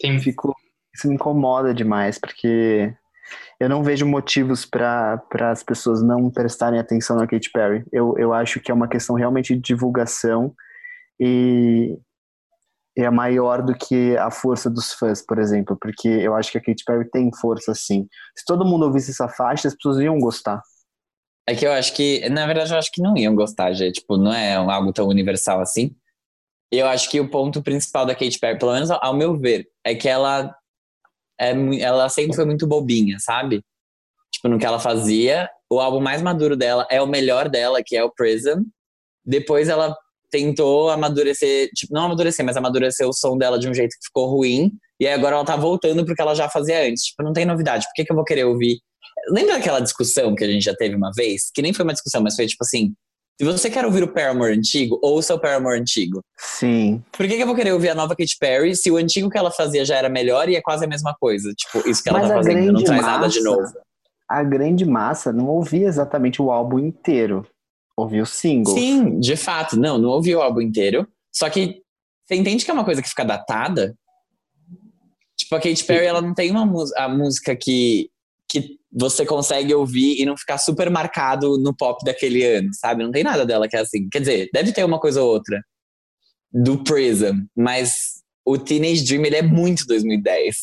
A: Tem,
B: fico. Isso me incomoda demais, porque eu não vejo motivos para as pessoas não prestarem atenção na Katy Perry. Eu, eu acho que é uma questão realmente de divulgação e é maior do que a força dos fãs, por exemplo, porque eu acho que a Katy Perry tem força sim. Se todo mundo ouvisse essa faixa, as pessoas iam gostar.
D: É que eu acho que, na verdade, eu acho que não iam gostar, gente. Tipo, não é algo tão universal assim. Eu acho que o ponto principal da Katy Perry, pelo menos ao meu ver, é que ela é, ela sempre foi muito bobinha, sabe? tipo, no que ela fazia. O álbum mais maduro dela é o melhor dela, que é o Prism. Depois ela tentou amadurecer, tipo, não amadurecer, mas amadurecer o som dela de um jeito que ficou ruim. E aí agora ela tá voltando pro que ela já fazia antes. Tipo, não tem novidade. Por que, que eu vou querer ouvir? Lembra daquela discussão que a gente já teve uma vez? Que nem foi uma discussão, mas foi tipo assim: se você quer ouvir o Paramore antigo, ouça o Paramore antigo.
B: Sim.
D: Por que, que eu vou querer ouvir a nova Katy Perry se o antigo que ela fazia já era melhor e é quase a mesma coisa? Tipo, isso que ela
B: Mas
D: tá
B: a
D: fazendo não
B: grande
D: traz nada de
B: massa-
D: novo.
B: A grande massa não ouvia exatamente o álbum inteiro. Ouvia os singles.
D: Sim, de fato. Não, não ouvi o álbum inteiro. Só que você entende que é uma coisa que fica datada? Tipo, a Katy Perry, ela não tem uma a música que você consegue ouvir e não ficar super marcado no pop daquele ano, sabe? Não tem nada dela que é assim. Quer dizer, deve ter uma coisa ou outra do Prism, mas o Teenage Dream, ele é muito 2010.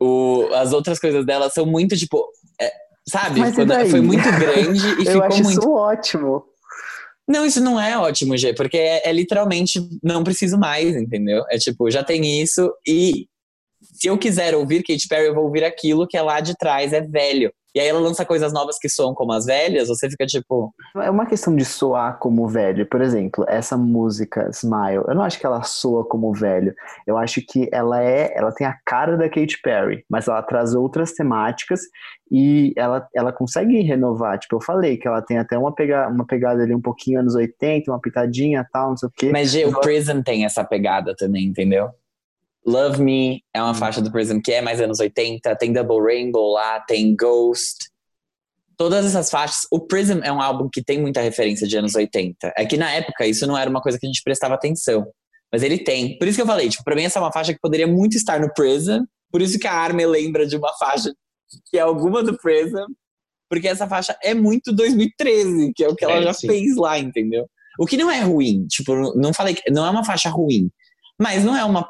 D: O, as outras coisas dela são muito, tipo... é, sabe? Foi muito grande e
B: Eu
D: ficou
B: acho
D: muito
B: isso ótimo.
D: não, isso não é ótimo, G, porque é, é literalmente não preciso mais, entendeu? É tipo, já tem isso e se eu quiser ouvir Katy Perry, eu vou ouvir aquilo que é lá de trás, é velho. E aí ela lança coisas novas que soam como as velhas, você fica tipo,
B: É uma questão de soar como velho. Por exemplo, essa música Smile, eu não acho que ela soa como velho. Eu acho que ela é, ela tem a cara da Katy Perry, mas ela traz outras temáticas e ela, ela consegue renovar. Tipo, eu falei que ela tem até uma, pega, uma pegada ali um pouquinho anos 80, uma pitadinha tal, não sei o quê.
D: mas G, o
B: Agora-
D: Prism tem essa pegada também, entendeu? Love Me é uma faixa do Prism que é mais anos 80, tem Double Rainbow lá, tem Ghost. Todas essas faixas. O Prism é um álbum que tem muita referência de anos 80. É que na época isso não era uma coisa que a gente prestava atenção. Mas ele tem. Por isso que eu falei, tipo, pra mim essa é uma faixa que poderia muito estar no Prism. Por isso que a Armin lembra de uma faixa que é alguma do Prism. Porque essa faixa é muito 2013, que é o que ela
A: É,
D: já
A: sim.
D: fez lá, entendeu? O que não é ruim. Tipo, não falei que não é uma faixa ruim. Mas não é uma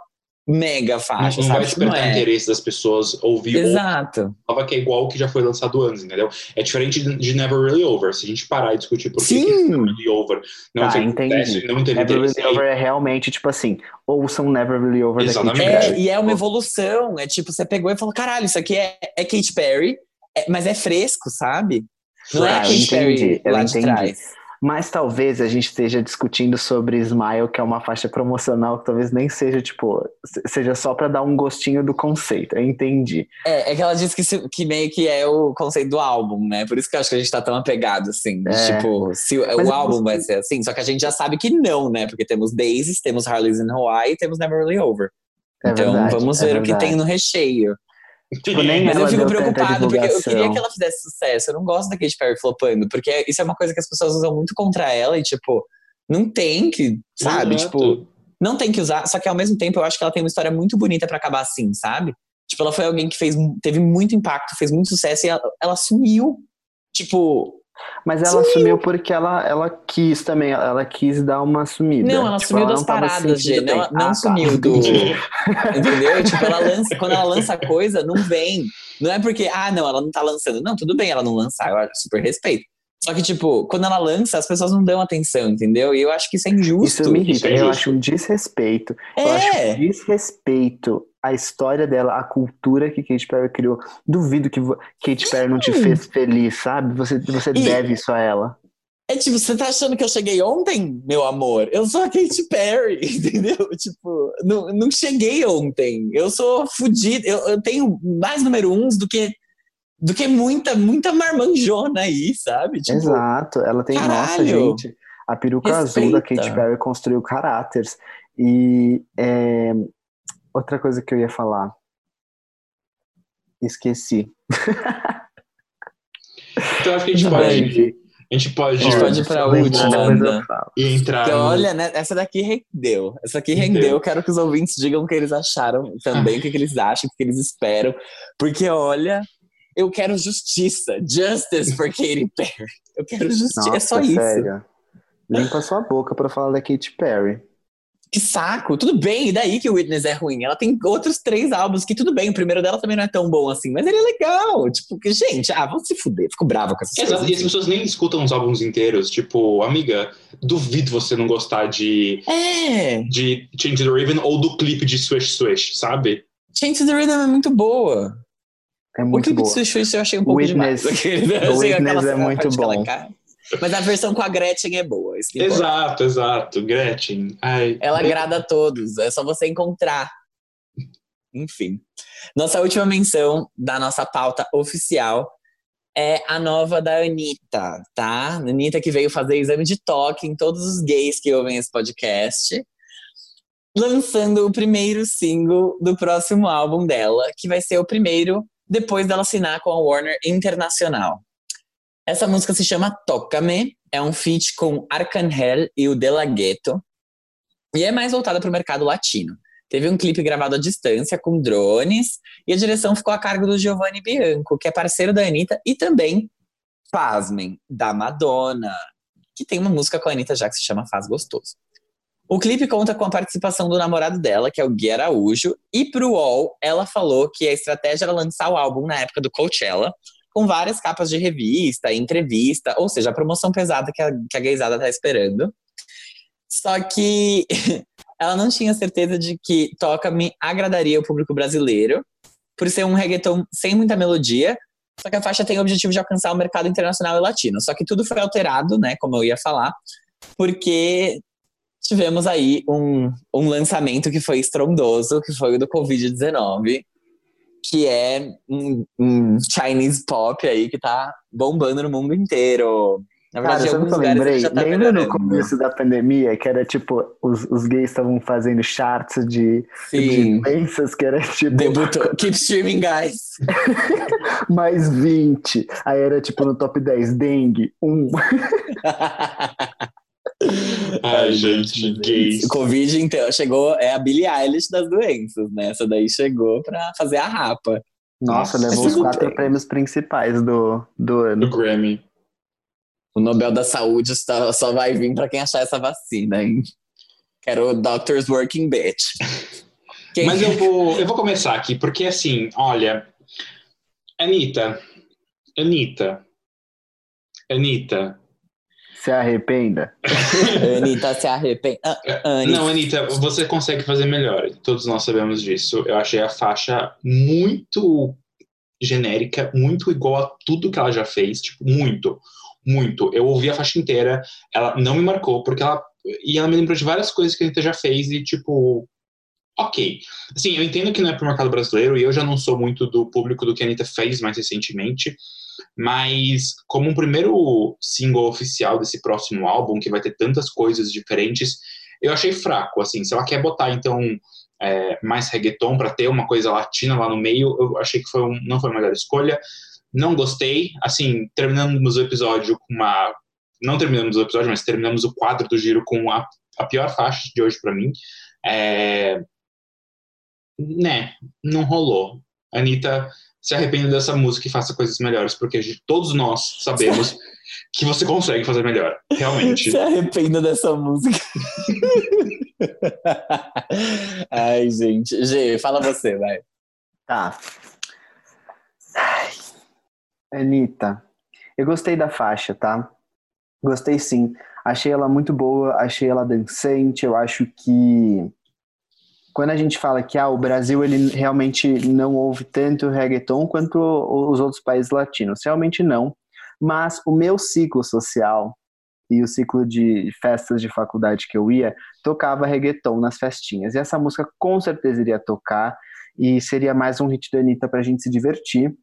D: mega
A: Não,
D: faixa,
A: não
D: sabe?
A: vai
D: não
A: despertar
D: é.
A: interesse das pessoas ouvir
D: Exato.
A: nova que é igual o que já foi lançado antes, entendeu? É diferente de- Never Really Over. Se a gente parar e discutir por que que
D: Sim.
A: Never Really Over não
B: Tá,
A: teve
B: entendi.
A: sucesso, não teve
B: Never Really Over é realmente, tipo assim, ouçam Never Really Over da Katy
A: Exatamente.
B: Perry.
D: É, e é uma evolução. É tipo, você pegou e falou: caralho, isso aqui é, é Katy Perry, é- mas é fresco, sabe? Não é a
B: Ah, eu
D: Katy Perry
B: entendi,
D: lá de trás.
B: Mas talvez a gente esteja discutindo sobre Smile, que é uma faixa promocional que talvez nem seja, tipo, se- seja só pra dar um gostinho do conceito. Eu entendi.
D: É, é que ela disse que, que meio que é o conceito do álbum, né? Por isso que eu acho que a gente tá tão apegado, assim. de,
B: É.
D: Tipo, se o,
B: Mas
D: o
B: eu
D: álbum vai ser assim, só que a gente já sabe que não, né? Porque temos Daisies, temos Harley's in Hawaii e temos Never Really Over.
B: É
D: então
B: verdade,
D: vamos
B: é
D: ver o que tem no recheio.
B: Tipo, nem
D: Mas eu fico preocupado, porque eu queria que ela fizesse sucesso. Eu não gosto da Katy Perry flopando, porque isso é uma coisa que as pessoas usam muito contra ela e, tipo, não tem que, sabe?
A: Exato.
D: Tipo, não tem que usar. Só que ao mesmo tempo eu acho que ela tem uma história muito bonita pra acabar assim, sabe? Tipo, ela foi alguém que fez, teve muito impacto, fez muito sucesso e ela, ela sumiu. Tipo,
B: Mas ela assumiu porque ela, ela quis também, ela quis dar uma sumida.
D: não, ela
B: Tipo,
D: sumiu das
B: tava se
D: paradas, G.
B: sentindo
D: Não,
B: bem.
D: não
B: Ah, tá.
D: sumiu do. Entendeu? Tipo, ela lança, quando ela lança coisa, não vem. Não é porque, ah, não, ela não tá lançando. Não, tudo bem ela não lançar, eu super respeito. Só que, tipo, quando ela lança, as pessoas não dão atenção, entendeu? E eu acho que isso é injusto.
B: Isso me irrita.
A: é
B: eu acho um desrespeito. Eu acho
D: É.
B: um desrespeito à história dela, à cultura que Katy Perry criou. Duvido que Katy Perry não te
D: Sim.
B: fez feliz, sabe? Você, você
D: E-
B: deve isso a ela.
D: É tipo, você tá achando que eu cheguei ontem, meu amor? Eu sou a Katy Perry, entendeu? Tipo, não, não cheguei ontem. Eu sou fodida. Eu, eu tenho mais número uns do que, do que muita, muita marmanjona aí, sabe? Tipo,
B: Exato. Ela tem, nossa,
D: caralho.
B: gente, a peruca azul da
D: Respeita.
B: Katy Perry construiu caráteres. E é, outra coisa que eu ia falar. Esqueci.
A: Então acho que a gente pode,
D: bem.
A: a gente pode,
D: A gente pode ir pra última,
A: e entrar no-
D: olha, né, essa daqui rendeu. Essa aqui rendeu.
A: Rendeu.
D: Eu quero que os ouvintes digam o que eles acharam também, o que, que eles acham, o que eles esperam. Porque, olha, eu quero justiça. Justice for Katy Perry. Eu quero justiça.
B: Nossa,
D: é só isso.
B: sério. Limpa sua boca pra falar da Katy Perry.
D: Que saco. Tudo bem, e daí que o Witness é ruim? Ela tem outros três álbuns que tudo bem. O primeiro dela também não é tão bom assim, mas ele é legal. Tipo, que, gente, ah, vão se fuder. Fico brava com essas
A: Exato,
D: coisas.
A: e as pessoas nem escutam os álbuns inteiros. Tipo, amiga, duvido você não gostar de,
D: É.
A: de Change the Raven ou do clipe de Swish Swish, sabe?
D: Change the Rhythm é muito boa.
B: É
D: O
B: muito boa.
D: de Xuxa eu achei um pouco
B: Witness-
D: demais. Assim,
B: Witness
D: aquela-
B: é muito bom.
D: Mas a versão com a Gretchen é boa.
A: Exato, exato. Gretchen. Ai.
D: Ela agrada a todos, é só você encontrar. Enfim. Nossa última menção da nossa pauta oficial é a nova da Anitta, tá? Anitta que veio fazer exame de toque em todos os gays que ouvem esse podcast, lançando o primeiro single do próximo álbum dela, que vai ser o primeiro depois dela assinar com a Warner Internacional. Essa música se chama Toca-me, é um feat com Arcangel e o De La Ghetto, e é mais voltada para o mercado latino. Teve um clipe gravado à distância com drones e a direção ficou a cargo do Giovanni Bianco, que é parceiro da Anitta e também, pasmem, da Madonna, que tem uma música com a Anitta já que se chama Faz Gostoso. O clipe conta com a participação do namorado dela, que é o Gui Araújo, e pro UOL ela falou que a estratégia era lançar o álbum na época do Coachella, com várias capas de revista, entrevista, ou seja, a promoção pesada que a, que a gaysada tá esperando. Só que ela não tinha certeza de que Toca-me agradaria o público brasileiro, por ser um reggaeton sem muita melodia, só que a faixa tem o objetivo de alcançar o mercado internacional e latino. Só que tudo foi alterado, né, como eu ia falar, porque tivemos aí um, um lançamento que foi estrondoso, que foi o do Covid-19, que é um, um Chinese pop aí que tá bombando no mundo inteiro. Na
B: Cara,
D: verdade,
B: o
D: alguns lugares
B: lembrei?
D: já tá
B: Lembra no começo da pandemia, que era tipo, os, os gays estavam fazendo charts de, de
D: Sim.
B: doenças, que era tipo,
D: Debutou. Keep streaming, guys.
B: mais 20. Aí era tipo no top 10, dengue, 1.
A: Ai, gente, gays.
D: O Covid, então, chegou, é a Billie Eilish das doenças, né? Essa daí chegou pra fazer a rapa.
B: Nossa,
A: Nossa,
B: levou os quatro
D: bem.
B: prêmios principais do, do
A: Do
B: ano.
A: Grammy.
D: O Nobel da Saúde só, só vai vir pra quem achar essa vacina, hein? Quero o Doctor's Working Bitch. Quem-
A: Mas eu vou, eu vou começar aqui, porque assim, olha. Anitta. Anitta. Anitta.
B: Se arrependa.
D: Anitta se arrepende. Ah, Anitta.
A: Não, Anitta, você consegue fazer melhor. Todos nós sabemos disso. Eu achei a faixa muito genérica, muito igual a tudo que ela já fez. Tipo, muito, muito. Eu ouvi a faixa inteira, ela não me marcou, porque ela. E ela me lembrou de várias coisas que a Anitta já fez e, tipo. Ok. Assim, eu entendo que não é pro mercado brasileiro e eu já não sou muito do público do que a Anitta fez mais recentemente. Mas, como um primeiro single oficial desse próximo álbum, que vai ter tantas coisas diferentes, eu achei fraco. Assim, se ela quer botar, então, é, mais reggaeton para ter uma coisa latina lá no meio, eu achei que foi um- não foi a melhor escolha. Não gostei. Assim, terminamos o episódio com uma. Não terminamos o episódio, mas terminamos o quadro do giro com a, a pior faixa de hoje para mim. É, né, não rolou. Anitta, se arrependa dessa música e faça coisas melhores, porque todos nós sabemos que você consegue fazer melhor, realmente.
D: Se arrependa dessa música. Ai, gente. G, fala você, vai.
B: Tá. Ai. Anitta, eu gostei da faixa, tá? Gostei sim. Achei ela muito boa, achei ela dançante. Eu acho que quando a gente fala que ah, o Brasil ele realmente não ouve tanto reggaeton quanto os outros países latinos, realmente não. Mas o meu ciclo social e o ciclo de festas de faculdade que eu ia tocava reggaeton nas festinhas. E essa música com certeza iria tocar e seria mais um hit da Anitta pra gente se divertir.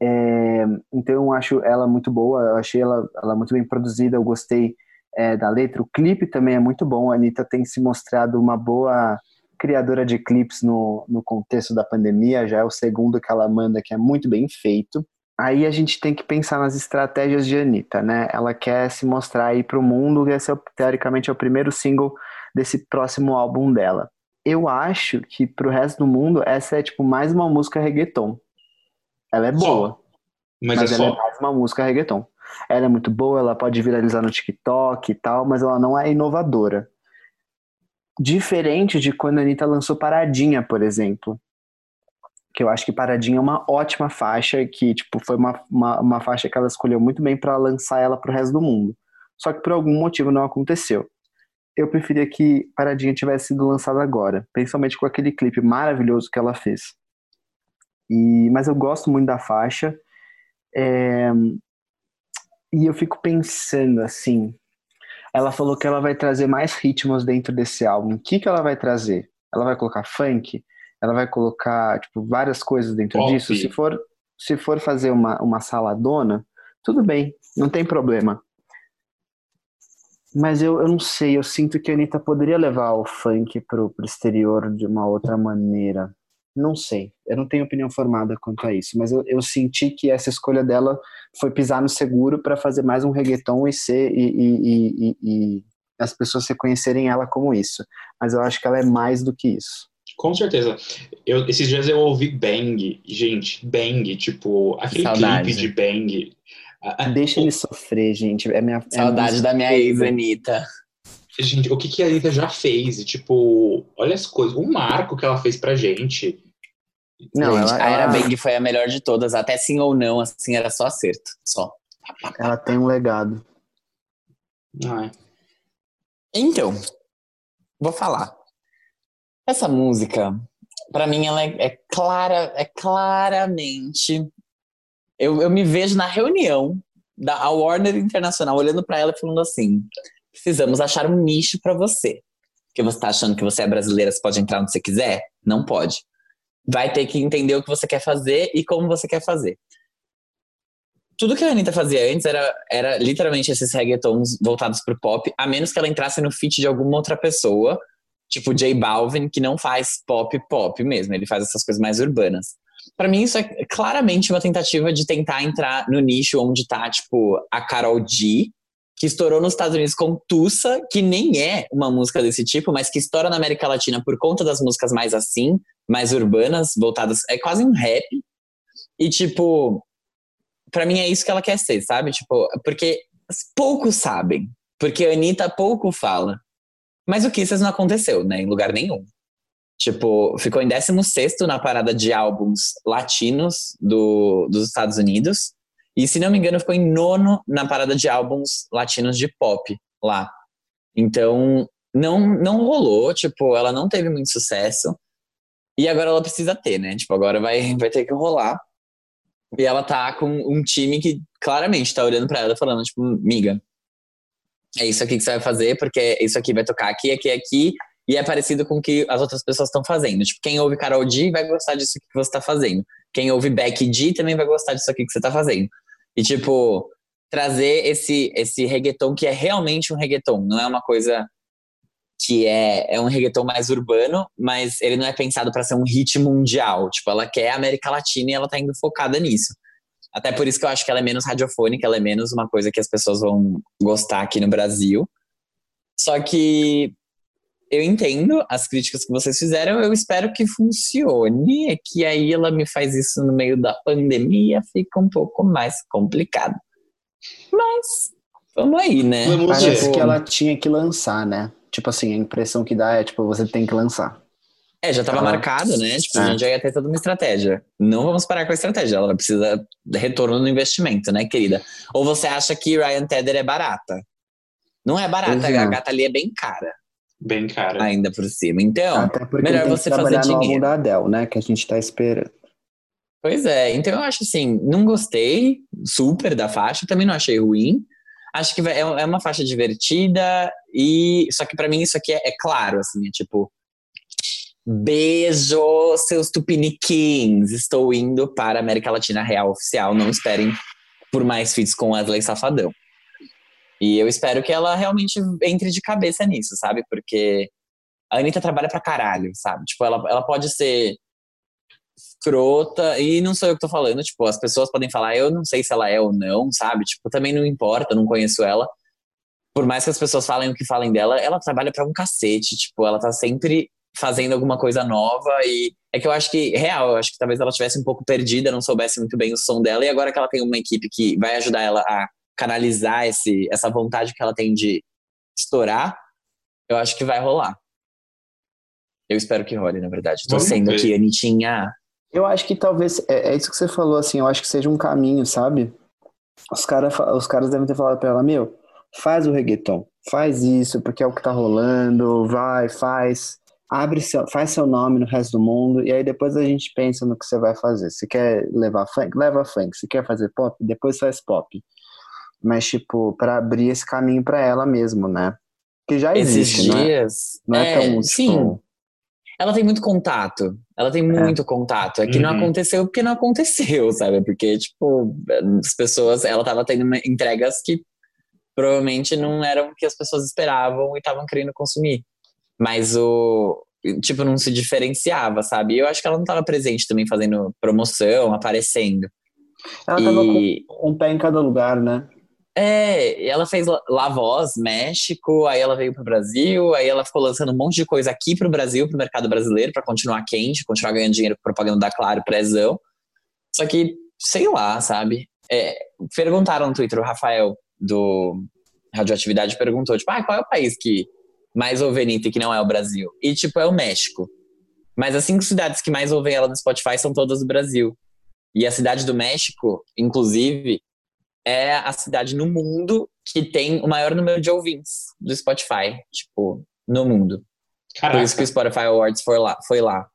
B: É, então eu acho ela muito boa, eu achei ela, ela muito bem produzida, eu gostei é, da letra. O clipe também é muito bom, a Anitta tem se mostrado uma boa criadora de clipes no, no contexto da pandemia, já é o segundo que ela manda que é muito bem feito. Aí a gente tem que pensar nas estratégias de Anitta, né? Ela quer se mostrar aí pro mundo, esse é, teoricamente é o primeiro single desse próximo álbum dela. Eu acho que pro resto do mundo essa é tipo mais uma música reggaeton. Ela é
A: Só.
B: boa,
A: Mas,
B: mas
A: é
B: ela é
A: só.
B: mais uma música reggaeton. Ela é muito boa, ela pode viralizar no TikTok e tal, mas ela não é inovadora. Diferente de quando a Anitta lançou Paradinha, por exemplo. Que eu acho que Paradinha é uma ótima faixa, que tipo, foi uma, uma, uma faixa que ela escolheu muito bem para lançar ela pro resto do mundo. Só que por algum motivo não aconteceu. Eu preferia que Paradinha tivesse sido lançada agora, principalmente com aquele clipe maravilhoso que ela fez. E, mas eu gosto muito da faixa. É, e eu fico pensando assim. Ela falou que ela vai trazer mais ritmos dentro desse álbum. O que, que ela vai trazer? Ela vai colocar funk? Ela vai colocar tipo, várias coisas dentro
A: Pop.
B: disso? Se for, se for fazer uma, uma saladona, tudo bem, não tem problema. Mas eu, eu não sei, eu sinto que a Anitta poderia levar o funk pro, pro exterior de uma outra maneira. Não sei, eu não tenho opinião formada quanto a isso, mas eu, eu senti que essa escolha dela foi pisar no seguro para fazer mais um reggaeton e ser e, e, e, e- e as pessoas reconhecerem ela como isso. Mas eu acho que ela é mais do que isso.
A: Com certeza. Eu, esses dias eu ouvi Bang, gente, Bang, tipo, aquele
D: Saudade.
A: clipe de Bang.
B: Deixa ele sofrer, gente. É minha é
D: Saudade
B: música
D: da minha ex, Anitta.
A: Gente, o que, que a Anitta já fez? E, tipo, olha as coisas, o marco que ela fez pra gente.
B: Não,
D: Gente,
B: ela,
D: a Era Bang foi a melhor de todas, até sim ou não, assim, era só acerto. Só.
B: ela tem um legado.
A: Ai,
D: Então, vou falar. Essa música, pra mim, ela é, é clara, é claramente. Eu, eu me vejo na reunião da a Warner Internacional olhando pra ela e falando assim: precisamos achar um nicho pra você. Porque você tá achando que você é brasileira, você pode entrar onde você quiser? Não pode. Vai ter que entender o que você quer fazer e como você quer fazer. Tudo que a Anitta fazia antes era, era literalmente esses reggaetons voltados pro pop, a menos que ela entrasse no feat de alguma outra pessoa, tipo J Balvin, que não faz pop pop mesmo, ele faz essas coisas mais urbanas. Pra mim, isso é claramente uma tentativa de tentar entrar no nicho onde tá, tipo, a Carol G, que estourou nos Estados Unidos com Tussa, que nem é uma música desse tipo, mas que estoura na América Latina por conta das músicas mais assim, mais urbanas, voltadas. É quase um rap. E, tipo, pra mim é isso que ela quer ser, sabe? Tipo, porque poucos sabem. Porque a Anitta pouco fala. Mas o Kisses não aconteceu, né? Em lugar nenhum. Tipo, ficou em 16 na parada de álbuns latinos do, dos Estados Unidos. E, se não me engano, ficou em nono na parada de álbuns latinos de pop lá. Então, não, não rolou, tipo, ela não teve muito sucesso. E agora ela precisa ter, né? Tipo, agora vai, vai ter que rolar. E ela tá com um time que claramente tá olhando pra ela falando, tipo, miga, é isso aqui que você vai fazer, porque isso aqui vai tocar aqui, aqui, aqui, e é parecido com o que as outras pessoas estão fazendo. Tipo, quem ouve Carol G vai gostar disso que você tá fazendo. Quem ouve Becky G também vai gostar disso aqui que você tá fazendo. E, tipo, trazer esse, esse reggaeton que é realmente um reggaeton, não é uma coisa que é, é um reggaeton mais urbano, mas ele não é pensado para ser um hit mundial. Tipo, ela quer a América Latina e ela tá indo focada nisso. Até por isso que eu acho que ela é menos radiofônica, ela é menos uma coisa que as pessoas vão gostar aqui no Brasil. Só que eu entendo as críticas que vocês fizeram, eu espero que funcione. É que aí ela me faz isso no meio da pandemia, fica um pouco mais complicado. Mas vamos aí, né?
A: Vamos
B: Parece
A: ver.
B: que ela tinha que lançar, né? Tipo assim, a impressão que dá é, tipo, você tem que lançar.
D: É, já tava
B: Ela-
D: marcado, né? Tipo, a
B: É.
D: gente já ia ter toda uma estratégia. Não vamos parar com a estratégia, ela precisa de retorno no investimento, né, querida? Ou você acha que Ryan Tedder é barata? Não é barata,
B: é.
D: a gata ali é bem cara,
A: Bem cara.
D: ainda por cima. Então, melhor
B: tem
D: você
B: que
D: fazer
B: trabalhar no álbum
D: dinheiro.
B: da Adele, né? Que a gente tá esperando.
D: Pois é, então eu acho assim, não gostei super da faixa, também não achei ruim. Acho que é é uma faixa divertida e só que pra mim isso aqui é, é claro, assim, é tipo beijo seus tupiniquins, estou indo para a América Latina Real Oficial, não esperem por mais feats com Wesley Safadão. E eu espero que ela realmente entre de cabeça nisso, sabe? Porque a Anitta trabalha pra caralho, sabe? Tipo, ela, ela pode ser escrota, e não sou eu que tô falando, tipo, as pessoas podem falar, eu não sei se ela é ou não, sabe? Tipo, também não importa, não conheço ela. Por mais que as pessoas falem o que falem dela, ela trabalha pra um cacete, tipo, ela tá sempre fazendo alguma coisa nova e é que eu acho que, real, eu acho que talvez ela tivesse um pouco perdida, não soubesse muito bem o som dela, e agora que ela tem uma equipe que vai ajudar ela a canalizar esse, essa vontade que ela tem de estourar, eu acho que vai rolar. Eu espero que role, na verdade. Tô
A: Vamos
D: sendo
A: ver.
D: aqui, Anitinha.
B: Eu acho que talvez. É, é isso que você falou, assim. Eu acho que seja um caminho, sabe? Os, cara, os caras devem ter falado pra ela: Meu, faz o reggaeton. Faz isso, porque é o que tá rolando. Vai, faz. abre seu, faz seu nome no resto do mundo e aí depois a gente pensa no que você vai fazer. Se quer levar funk, leva funk. Se quer fazer pop, depois faz pop. Mas tipo, para abrir esse caminho para ela mesmo, né? Que já existe,
D: Esses
B: né?
D: dias.
B: Não é, tão,
D: sim.
B: tipo,
D: Ela tem muito contato. Ela tem muito contato. É que não
A: Uhum.
D: aconteceu porque não aconteceu, sabe? Porque, tipo, as pessoas. Ela tava tendo uma- entregas que provavelmente não eram o que as pessoas esperavam e estavam querendo consumir. Mas o. Tipo, não se diferenciava, sabe? E eu acho que ela não tava presente também fazendo promoção, aparecendo.
B: ela tava
D: e...
B: com um pé em cada lugar, né?
D: É, ela fez La- La Voz, México, aí ela veio pro Brasil, aí ela ficou lançando um monte de coisa aqui pro Brasil, pro mercado brasileiro, pra continuar quente, continuar ganhando dinheiro com propaganda da Claro, prezão. Só que, sei lá, sabe? É, perguntaram no Twitter, o Rafael do Radioatividade perguntou, tipo, ah, qual é o país que mais ouve Anitta que não é o Brasil? E, tipo, é o México. Mas as cinco cidades que mais ouvem ela no Spotify são todas do Brasil. E a cidade do México, inclusive, é a cidade no mundo que tem o maior número de ouvintes do Spotify, tipo, no mundo.
A: Caraca.
D: Por isso que o Spotify Awards foi lá. Foi lá.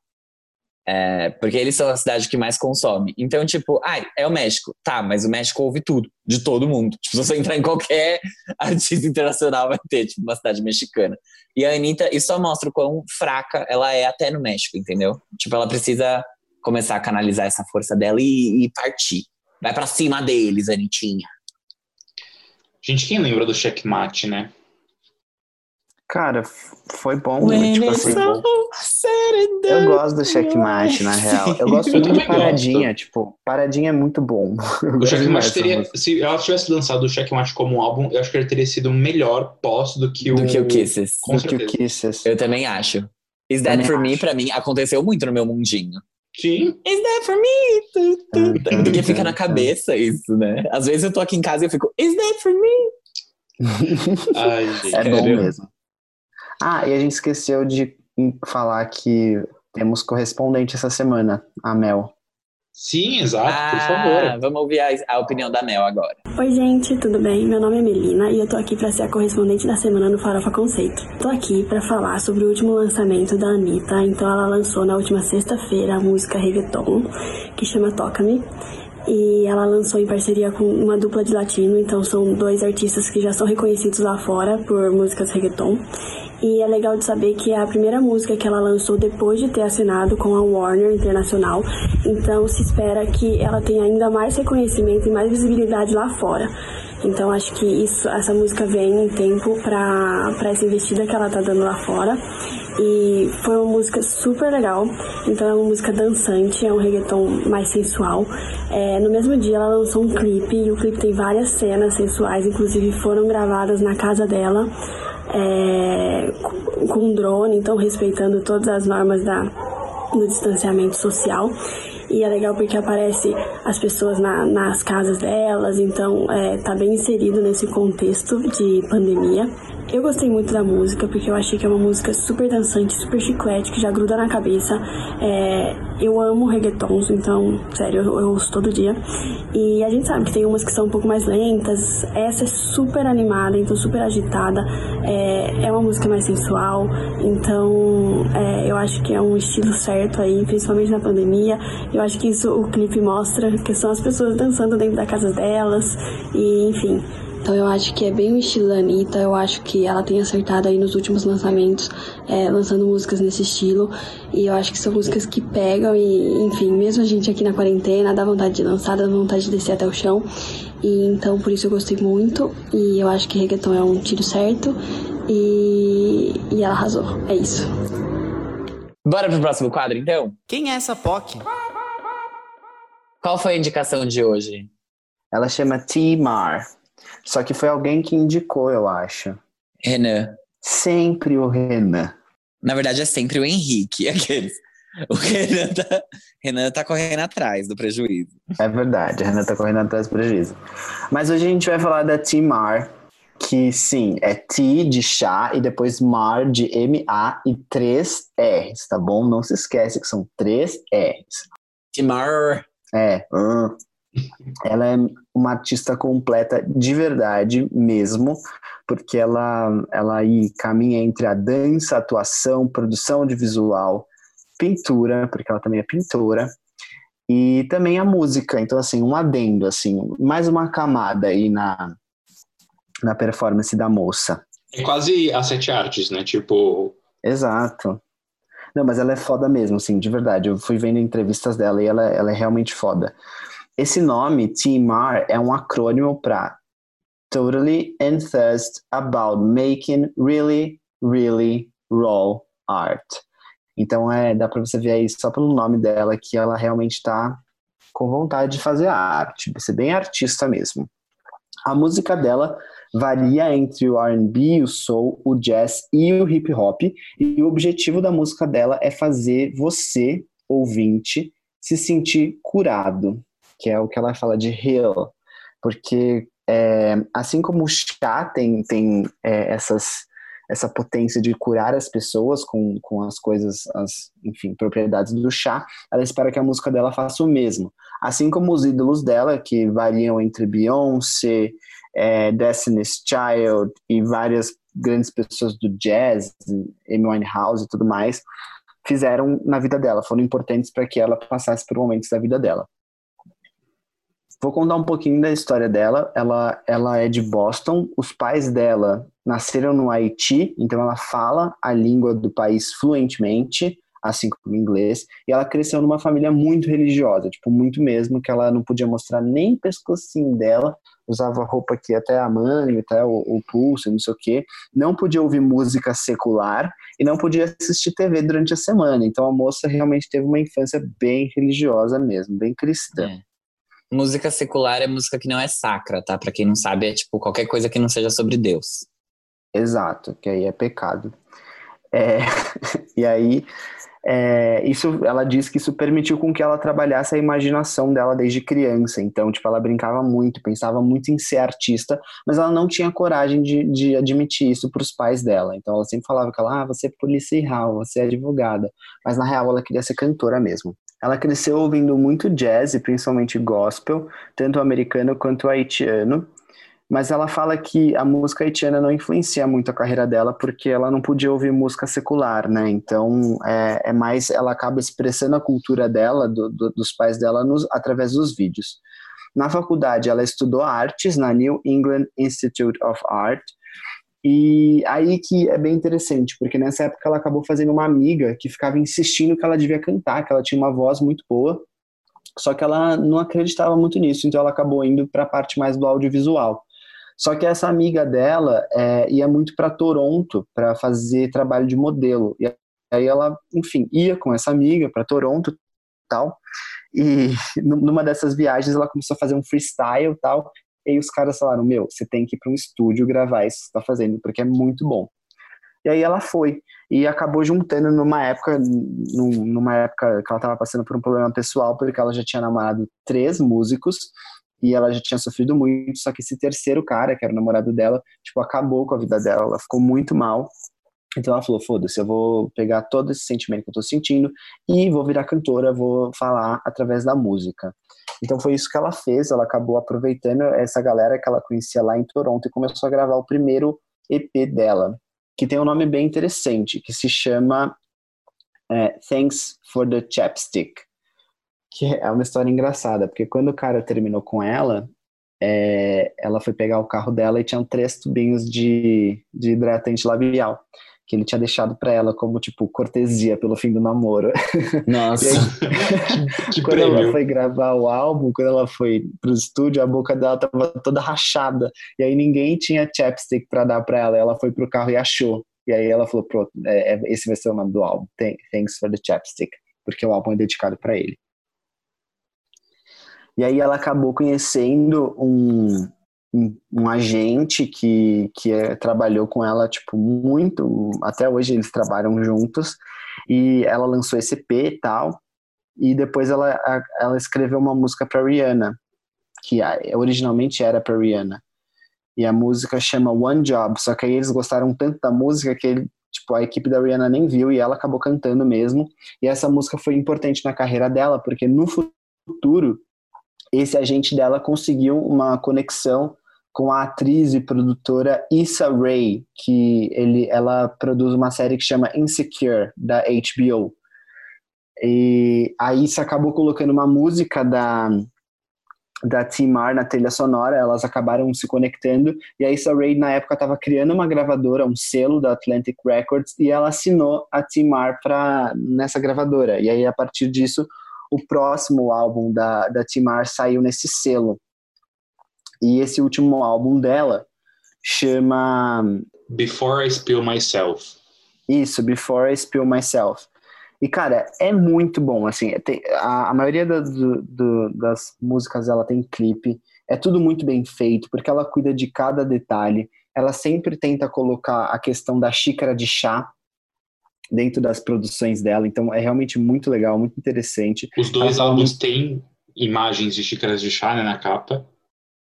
D: É, porque eles são a cidade que mais consome. Então, tipo, ai, é o México. Tá, mas o México ouve tudo, de todo mundo. Tipo, se você entrar em qualquer artista internacional, vai ter, tipo, uma cidade mexicana. E a Anitta, isso só mostra o quão fraca ela é até no México, entendeu? Tipo, ela precisa começar a canalizar essa força dela e, e partir. Vai pra cima deles, Anitinha.
A: Gente, quem lembra do checkmate, né?
B: Cara, foi bom, tipo assim. Eu gosto do checkmate, na real. Eu gosto muito de paradinha, tipo, paradinha é muito bom. Eu
A: O
B: gosto
A: checkmate teria. Se ela tivesse lançado o checkmate como um álbum, eu acho que ele teria sido melhor pós do que o.
D: Do que o Kisses.
A: Com
B: Do que o
A: certeza.
B: Kisses.
D: Eu também acho. Is That
B: Também
D: For Me,
B: acho.
D: pra mim, aconteceu muito no meu mundinho.
A: Sim.
D: Is That For Me? Tu, tu, tu.
B: Hum,
D: Porque fica na cabeça isso, né? Às vezes eu tô aqui em casa e eu fico, Is That For Me?
A: Ai, gente.
B: É bom mesmo. Ah, e a gente esqueceu de falar que temos correspondente essa semana, a Mel.
A: Sim, exato, por
D: Ah,
A: favor.
D: vamos ouvir a, a opinião da Mel agora.
F: Oi, gente, tudo bem? Meu nome é Melina e eu tô aqui pra ser a correspondente da semana no Farofa Conceito. Tô aqui pra falar sobre o último lançamento da Anitta. Então, ela lançou na última sexta-feira a música Reggaeton, que chama Toca-me. E ela lançou em parceria com uma dupla de latino, então são dois artistas que já são reconhecidos lá fora por músicas reggaeton. E é legal de saber que é a primeira música que ela lançou depois de ter assinado com a Warner Internacional. Então se espera que ela tenha ainda mais reconhecimento e mais visibilidade lá fora. Então acho que isso, essa música vem em tempo para essa investida que ela tá dando lá fora. E foi uma música super legal. Então é uma música dançante, é um reggaeton mais sensual. É, no mesmo dia ela lançou um clipe e o clipe tem várias cenas sensuais, inclusive foram gravadas na casa dela é, com- drone, então respeitando todas as normas da, do distanciamento social. E é legal porque aparece as pessoas na- nas casas delas, então é, tá bem inserido nesse contexto de pandemia. Eu gostei muito da música porque eu achei que é uma música super dançante, super chiclete, que já gruda na cabeça. É, eu amo reggaetons, então, sério, eu, eu ouço todo dia. E a gente sabe que tem umas que são um pouco mais lentas. Essa é super animada, então super agitada. É, é uma música mais sensual, então é, eu acho que é um estilo certo aí, principalmente na pandemia. Eu acho que isso o clipe mostra, que são as pessoas dançando dentro da casa delas, e enfim. Então eu acho que é bem o estilo da Anitta, eu acho que ela tem acertado aí nos últimos lançamentos, é, lançando músicas nesse estilo. E eu acho que são músicas que pegam e, enfim, mesmo a gente aqui na quarentena, dá vontade de dançar, dá vontade de descer até o chão. E então por isso eu gostei muito. E eu acho que reggaeton é um tiro certo. E, e ela arrasou. É isso.
D: Bora pro próximo quadro, então?
C: Quem é essa POC?
D: Qual foi a indicação de hoje?
B: Ela chama T-Mar. Só que foi alguém que indicou, eu acho.
D: Renan.
B: Sempre o Renan.
D: Na verdade, é sempre o Henrique, aqueles. O Renan tá, Renan tá correndo atrás do prejuízo.
B: É verdade, a Renan tá correndo atrás do prejuízo. Mas hoje a gente vai falar da T-Mar, que sim, é T de chá e depois Mar de M-A e três R's, tá bom? Não se esquece que são três R's.
D: Timar.
B: É. hum. Ela é uma artista completa de verdade mesmo, porque ela, ela aí caminha entre a dança, atuação, produção de visual, pintura, porque ela também é pintora, e também a música. Então, assim, um adendo, assim, mais uma camada aí na, na performance da moça.
A: É quase a sete artes, né? Tipo.
B: Exato. Não, mas ela é foda mesmo, assim, de verdade. Eu fui vendo entrevistas dela e ela, ela é realmente foda. Esse nome, TMR, é um acrônimo para Totally Enthused About Making Really, Really Raw Art. Então, é, dá para você ver aí só pelo nome dela que ela realmente está com vontade de fazer arte, ser bem artista mesmo. A música dela varia entre o R&B, o soul, o jazz e o hip hop, e o objetivo da música dela é fazer você, ouvinte, se sentir curado, que é o que ela fala de heal, porque é, assim como o chá tem, tem é, essas essa potência de curar as pessoas com, com as coisas, as, enfim, propriedades do chá, ela espera que a música dela faça o mesmo. Assim como os ídolos dela, que variam entre Beyoncé, é, Destiny's Child e várias grandes pessoas do jazz, Amy Winehouse e tudo mais, fizeram na vida dela, foram importantes para que ela passasse por momentos da vida dela. Vou contar um pouquinho da história dela. Ela, ela é de Boston. Os pais dela nasceram no Haiti, então ela fala a língua do país fluentemente, assim como inglês. E ela cresceu numa família muito religiosa, tipo, muito mesmo, que ela não podia mostrar nem pescocinho dela, usava roupa aqui até a mãe, até o, o pulso, não sei o quê. Não podia ouvir música secular e não podia assistir TV durante a semana. Então a moça realmente teve uma infância bem religiosa mesmo, bem cristã.
D: É. Música secular é música que não é sacra, tá? Pra quem não sabe, é tipo qualquer coisa que não seja sobre Deus.
B: Exato, que aí é pecado. É, e aí, é, isso, ela diz que isso permitiu com que ela trabalhasse a imaginação dela desde criança. Então, tipo, ela brincava muito, pensava muito em ser artista, mas ela não tinha coragem de, de admitir isso para os pais dela. Então, ela sempre falava que ela, ah, você é policial, você é advogada. Mas na real, ela queria ser cantora mesmo. Ela cresceu ouvindo muito jazz e principalmente gospel, tanto americano quanto haitiano. Mas ela fala que a música haitiana não influencia muito a carreira dela porque ela não podia ouvir música secular, né? Então é, é mais ela acaba expressando a cultura dela, do, do, dos pais dela, nos, através dos vídeos. Na faculdade, ela estudou artes na New England Institute of Art e aí que é bem interessante, porque nessa época ela acabou fazendo uma amiga que ficava insistindo que ela devia cantar, que ela tinha uma voz muito boa, só que ela não acreditava muito nisso, então ela acabou indo para a parte mais do audiovisual. Só que essa amiga dela é, ia muito para Toronto para fazer trabalho de modelo. E aí ela, enfim, ia com essa amiga para Toronto tal. E numa dessas viagens ela começou a fazer um freestyle tal. E os caras falaram: Meu, você tem que ir para um estúdio gravar isso que você está fazendo, porque é muito bom. E aí ela foi. E acabou juntando numa época, numa época que ela estava passando por um problema pessoal, porque ela já tinha namorado três músicos e ela já tinha sofrido muito, só que esse terceiro cara, que era o namorado dela, tipo, acabou com a vida dela, ela ficou muito mal. Então ela falou: foda-se, eu vou pegar todo esse sentimento que eu tô sentindo e vou virar cantora, vou falar através da música. Então foi isso que ela fez. Ela acabou aproveitando essa galera que ela conhecia lá em Toronto e começou a gravar o primeiro EP dela, que tem um nome bem interessante, que se chama é, Thanks for the Chapstick. Que é uma história engraçada, porque quando o cara terminou com ela, é, ela foi pegar o carro dela e tinham três tubinhos de, de hidratante labial que ele tinha deixado para ela como, tipo, cortesia pelo fim do namoro.
D: Nossa.
B: aí, que quando prêmio. ela foi gravar o álbum, quando ela foi pro estúdio, a boca dela tava toda rachada. E aí ninguém tinha chapstick para dar para ela. Ela foi pro carro e achou. E aí ela falou, pronto, é, é, esse vai ser o nome do álbum. Thanks for the chapstick. Porque o álbum é dedicado para ele. E aí ela acabou conhecendo um, um, agente que, que é, trabalhou com ela, tipo, muito, até hoje eles trabalham juntos, e ela lançou esse EP e tal, e depois ela, ela escreveu uma música para Rihanna, que originalmente era para Rihanna, e a música chama One Job, só que aí eles gostaram tanto da música que ele, tipo, a equipe da Rihanna nem viu e ela acabou cantando mesmo, e essa música foi importante na carreira dela, porque no futuro esse agente dela conseguiu uma conexão com a atriz e produtora Issa Rae, que ele, ela produz uma série que chama Insecure, da HBO. E a Issa acabou colocando uma música da, da Timar na trilha sonora, elas acabaram se conectando, e a Issa Rae, na época, estava criando uma gravadora, um selo da Atlantic Records, e ela assinou a Timar nessa gravadora. E aí, a partir disso, o próximo álbum da, da Timar saiu nesse selo. E esse último álbum dela chama.
A: Before I Spill Myself.
B: Isso, Before I Spill Myself. E, cara, é muito bom, assim, tem, a, a, maioria do, do, das músicas ela tem clipe, é tudo muito bem feito, porque ela cuida de cada detalhe, ela sempre tenta colocar a questão da xícara de chá dentro das produções dela, então é realmente muito legal, muito interessante.
A: Os dois álbuns têm imagens de xícaras de chá né, na capa.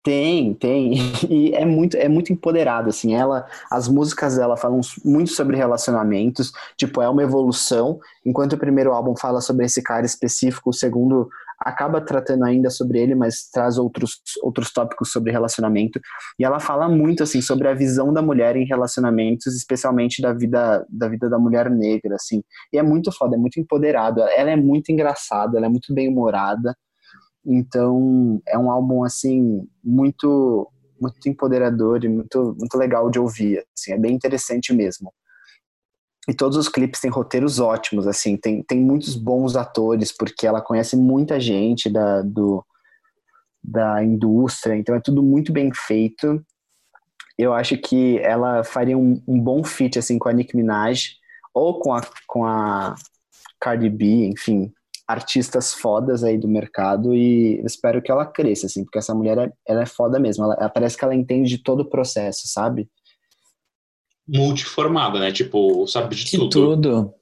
B: Tem, tem. E é muito, é muito empoderado, assim. Ela, as músicas dela falam muito sobre relacionamentos, tipo, é uma evolução. Enquanto o primeiro álbum fala sobre esse cara específico, o segundo acaba tratando ainda sobre ele, mas traz outros, outros tópicos sobre relacionamento. E ela fala muito, assim, sobre a visão da mulher em relacionamentos, especialmente da vida da vida da mulher negra, assim. E é muito foda, é muito empoderado. Ela é muito engraçada, ela é muito bem humorada. Então, é um álbum assim muito muito empoderador e muito muito legal de ouvir, assim, é bem interessante mesmo. E todos os clipes têm roteiros ótimos, assim, tem, tem muitos bons atores, porque ela conhece muita gente da, do, da indústria, então é tudo muito bem feito. Eu acho que ela faria um, um bom fit, assim, com a Nicki Minaj, ou com a, com a Cardi B, enfim, artistas fodas aí do mercado e espero que ela cresça, assim, porque essa mulher, é, ela é foda mesmo. Ela, ela parece que ela entende de todo o processo, sabe?
A: Multiformada, né? Tipo, sabe de,
D: De
A: tudo.
D: tudo.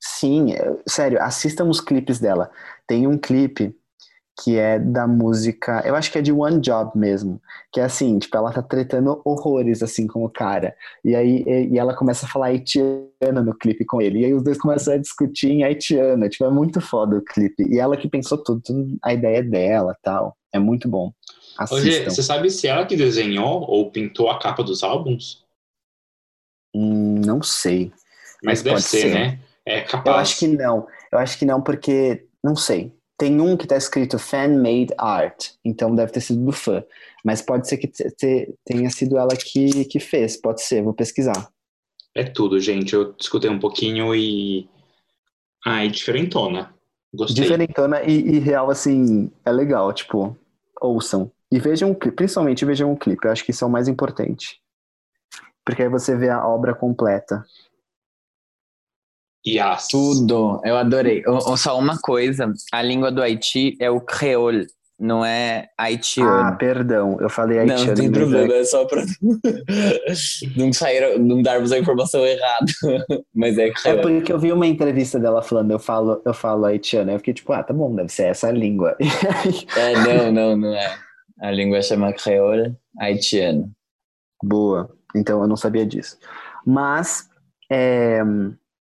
B: Sim, é- sério, assistam os clipes dela. Tem um clipe que é da música, eu acho que é de One Job mesmo, que é assim, tipo, ela tá tretando horrores, assim, com o cara, e aí e, ela começa a falar haitiana no clipe com ele, e aí os dois começam a discutir em haitiana, tipo, é muito foda o clipe, e ela que pensou tudo, tudo a ideia é dela, tal, é muito bom.
A: Hoje, você sabe se ela que desenhou ou pintou a capa dos álbuns?
B: Hum, não sei.
A: Mas deve
B: pode
A: ser,
B: ser.
A: né? É capaz.
B: Eu acho que não. Eu acho que não, porque não sei. Tem um que tá escrito fan-made art, então deve ter sido do fã. Mas pode ser que te- te- tenha sido ela que, que fez, pode ser, vou pesquisar.
A: É tudo, gente. Eu escutei um pouquinho e. Ai, diferentona. Gostei.
B: Diferentona e, e real, assim, é legal, tipo, ouçam. E vejam o clipe, principalmente vejam o clipe, eu acho que isso é o mais importante. Porque aí você vê a obra completa.
A: Yes.
D: Tudo, eu adorei. Só uma coisa, a língua do Haiti é o creole, não é
B: Ah,
D: haitiano.
B: perdão, eu falei
D: não,
B: haitiano.
D: não tem
B: é-
D: problema, é só pra não, sair, não darmos a informação errada. Mas é
B: É
D: creole.
B: porque eu vi uma entrevista dela falando, eu falo, eu falo haitiano. Eu fiquei tipo, ah, tá bom, deve ser essa a língua.
D: É, não, não, não é. A língua chama creole haitiano.
B: Boa. Então eu não sabia disso. Mas é,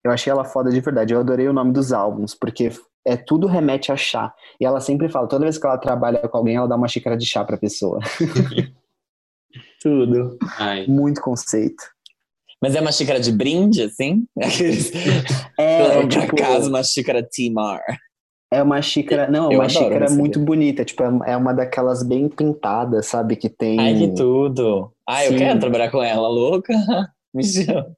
B: eu achei ela foda de verdade. Eu adorei o nome dos álbuns, porque é tudo remete a chá. E ela sempre fala, toda vez que ela trabalha com alguém, ela dá uma xícara de chá pra pessoa. tudo.
A: Ai.
B: Muito conceito.
D: Mas é uma xícara de brinde, assim?
B: É, é, tipo,
D: casa uma xícara Timar.
B: é uma xícara, não, é
D: Eu
B: uma xícara muito bonita, tipo, é uma daquelas bem pintadas, sabe, que tem
D: Ai, que tudo. Ai, eu
B: Sim.
D: quero trabalhar com ela, louca. Me chama.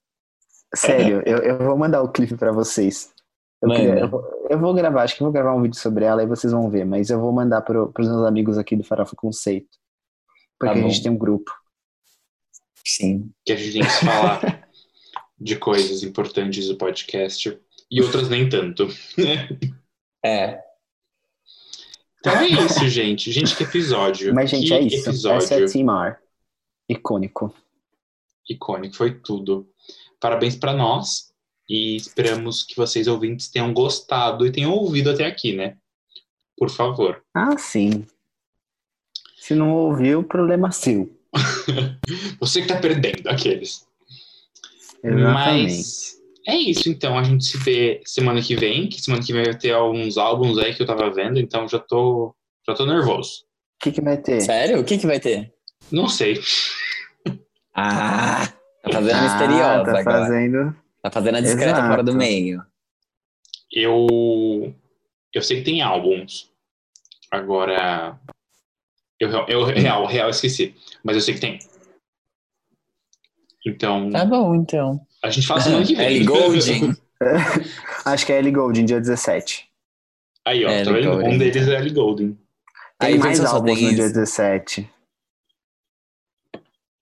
B: Sério, eu, eu vou mandar o clipe pra vocês. Eu, queria- eu vou, eu vou gravar, acho que vou gravar um vídeo sobre ela e vocês vão ver, mas eu vou mandar pro, pros meus amigos aqui do Farofa Conceito. Porque
D: Tá
B: a gente tem um grupo.
D: Sim.
A: Que a gente tem que se falar de coisas importantes do podcast e outras nem tanto.
D: É.
A: Então é isso, gente. Gente, que episódio.
B: Mas, gente,
A: que
B: é isso.
A: episódio
B: Essa é Timar. Icônico.
A: icônico. Foi tudo. Parabéns pra nós. E esperamos que vocês ouvintes tenham gostado e tenham ouvido até aqui, né? Por favor.
B: Ah, sim. Se não ouviu, problema seu.
A: Você que tá perdendo aqueles.
B: Exatamente.
A: Mas é isso, então. A gente se vê semana que vem, que semana que vem vai ter alguns álbuns aí que eu tava vendo, então já tô, já tô nervoso.
B: que, que vai ter?
D: Sério? O que que vai ter?
A: Não sei.
D: Ah, fazendo
B: Ah,
D: misteriosa
B: tá
D: agora.
B: fazendo.
D: Tá fazendo a discreta
B: Exato.
D: fora do meio.
A: Eu. Eu sei que tem álbuns. Agora. Eu, eu real, real esqueci. Mas eu sei que tem. Então,
D: Tá bom, então.
A: a gente fala semana que vem.
D: Ellie Goulding.
B: Acho que é Ellie Goulding, dia 17.
A: Aí, ó, tá vendo? Um deles é Ellie Goulding.
B: Tem
D: Aí
B: mais álbuns
D: tem
B: no dia
D: isso.
B: 17.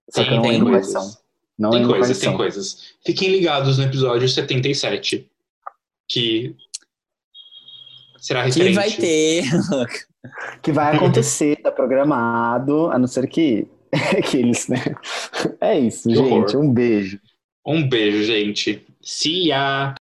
B: Só
A: Tem,
B: que eu não
A: tem
B: lembro quais são. Não
A: tem
B: lembro
A: coisas, tem coisas. Fiquem ligados no episódio 77. Que será
D: Que
A: referente.
D: vai ter.
B: Que vai acontecer, tá programado, a não ser que, que eles, né? É isso,
A: Que
B: gente.
A: horror.
B: Um beijo.
A: Um beijo, gente. See ya!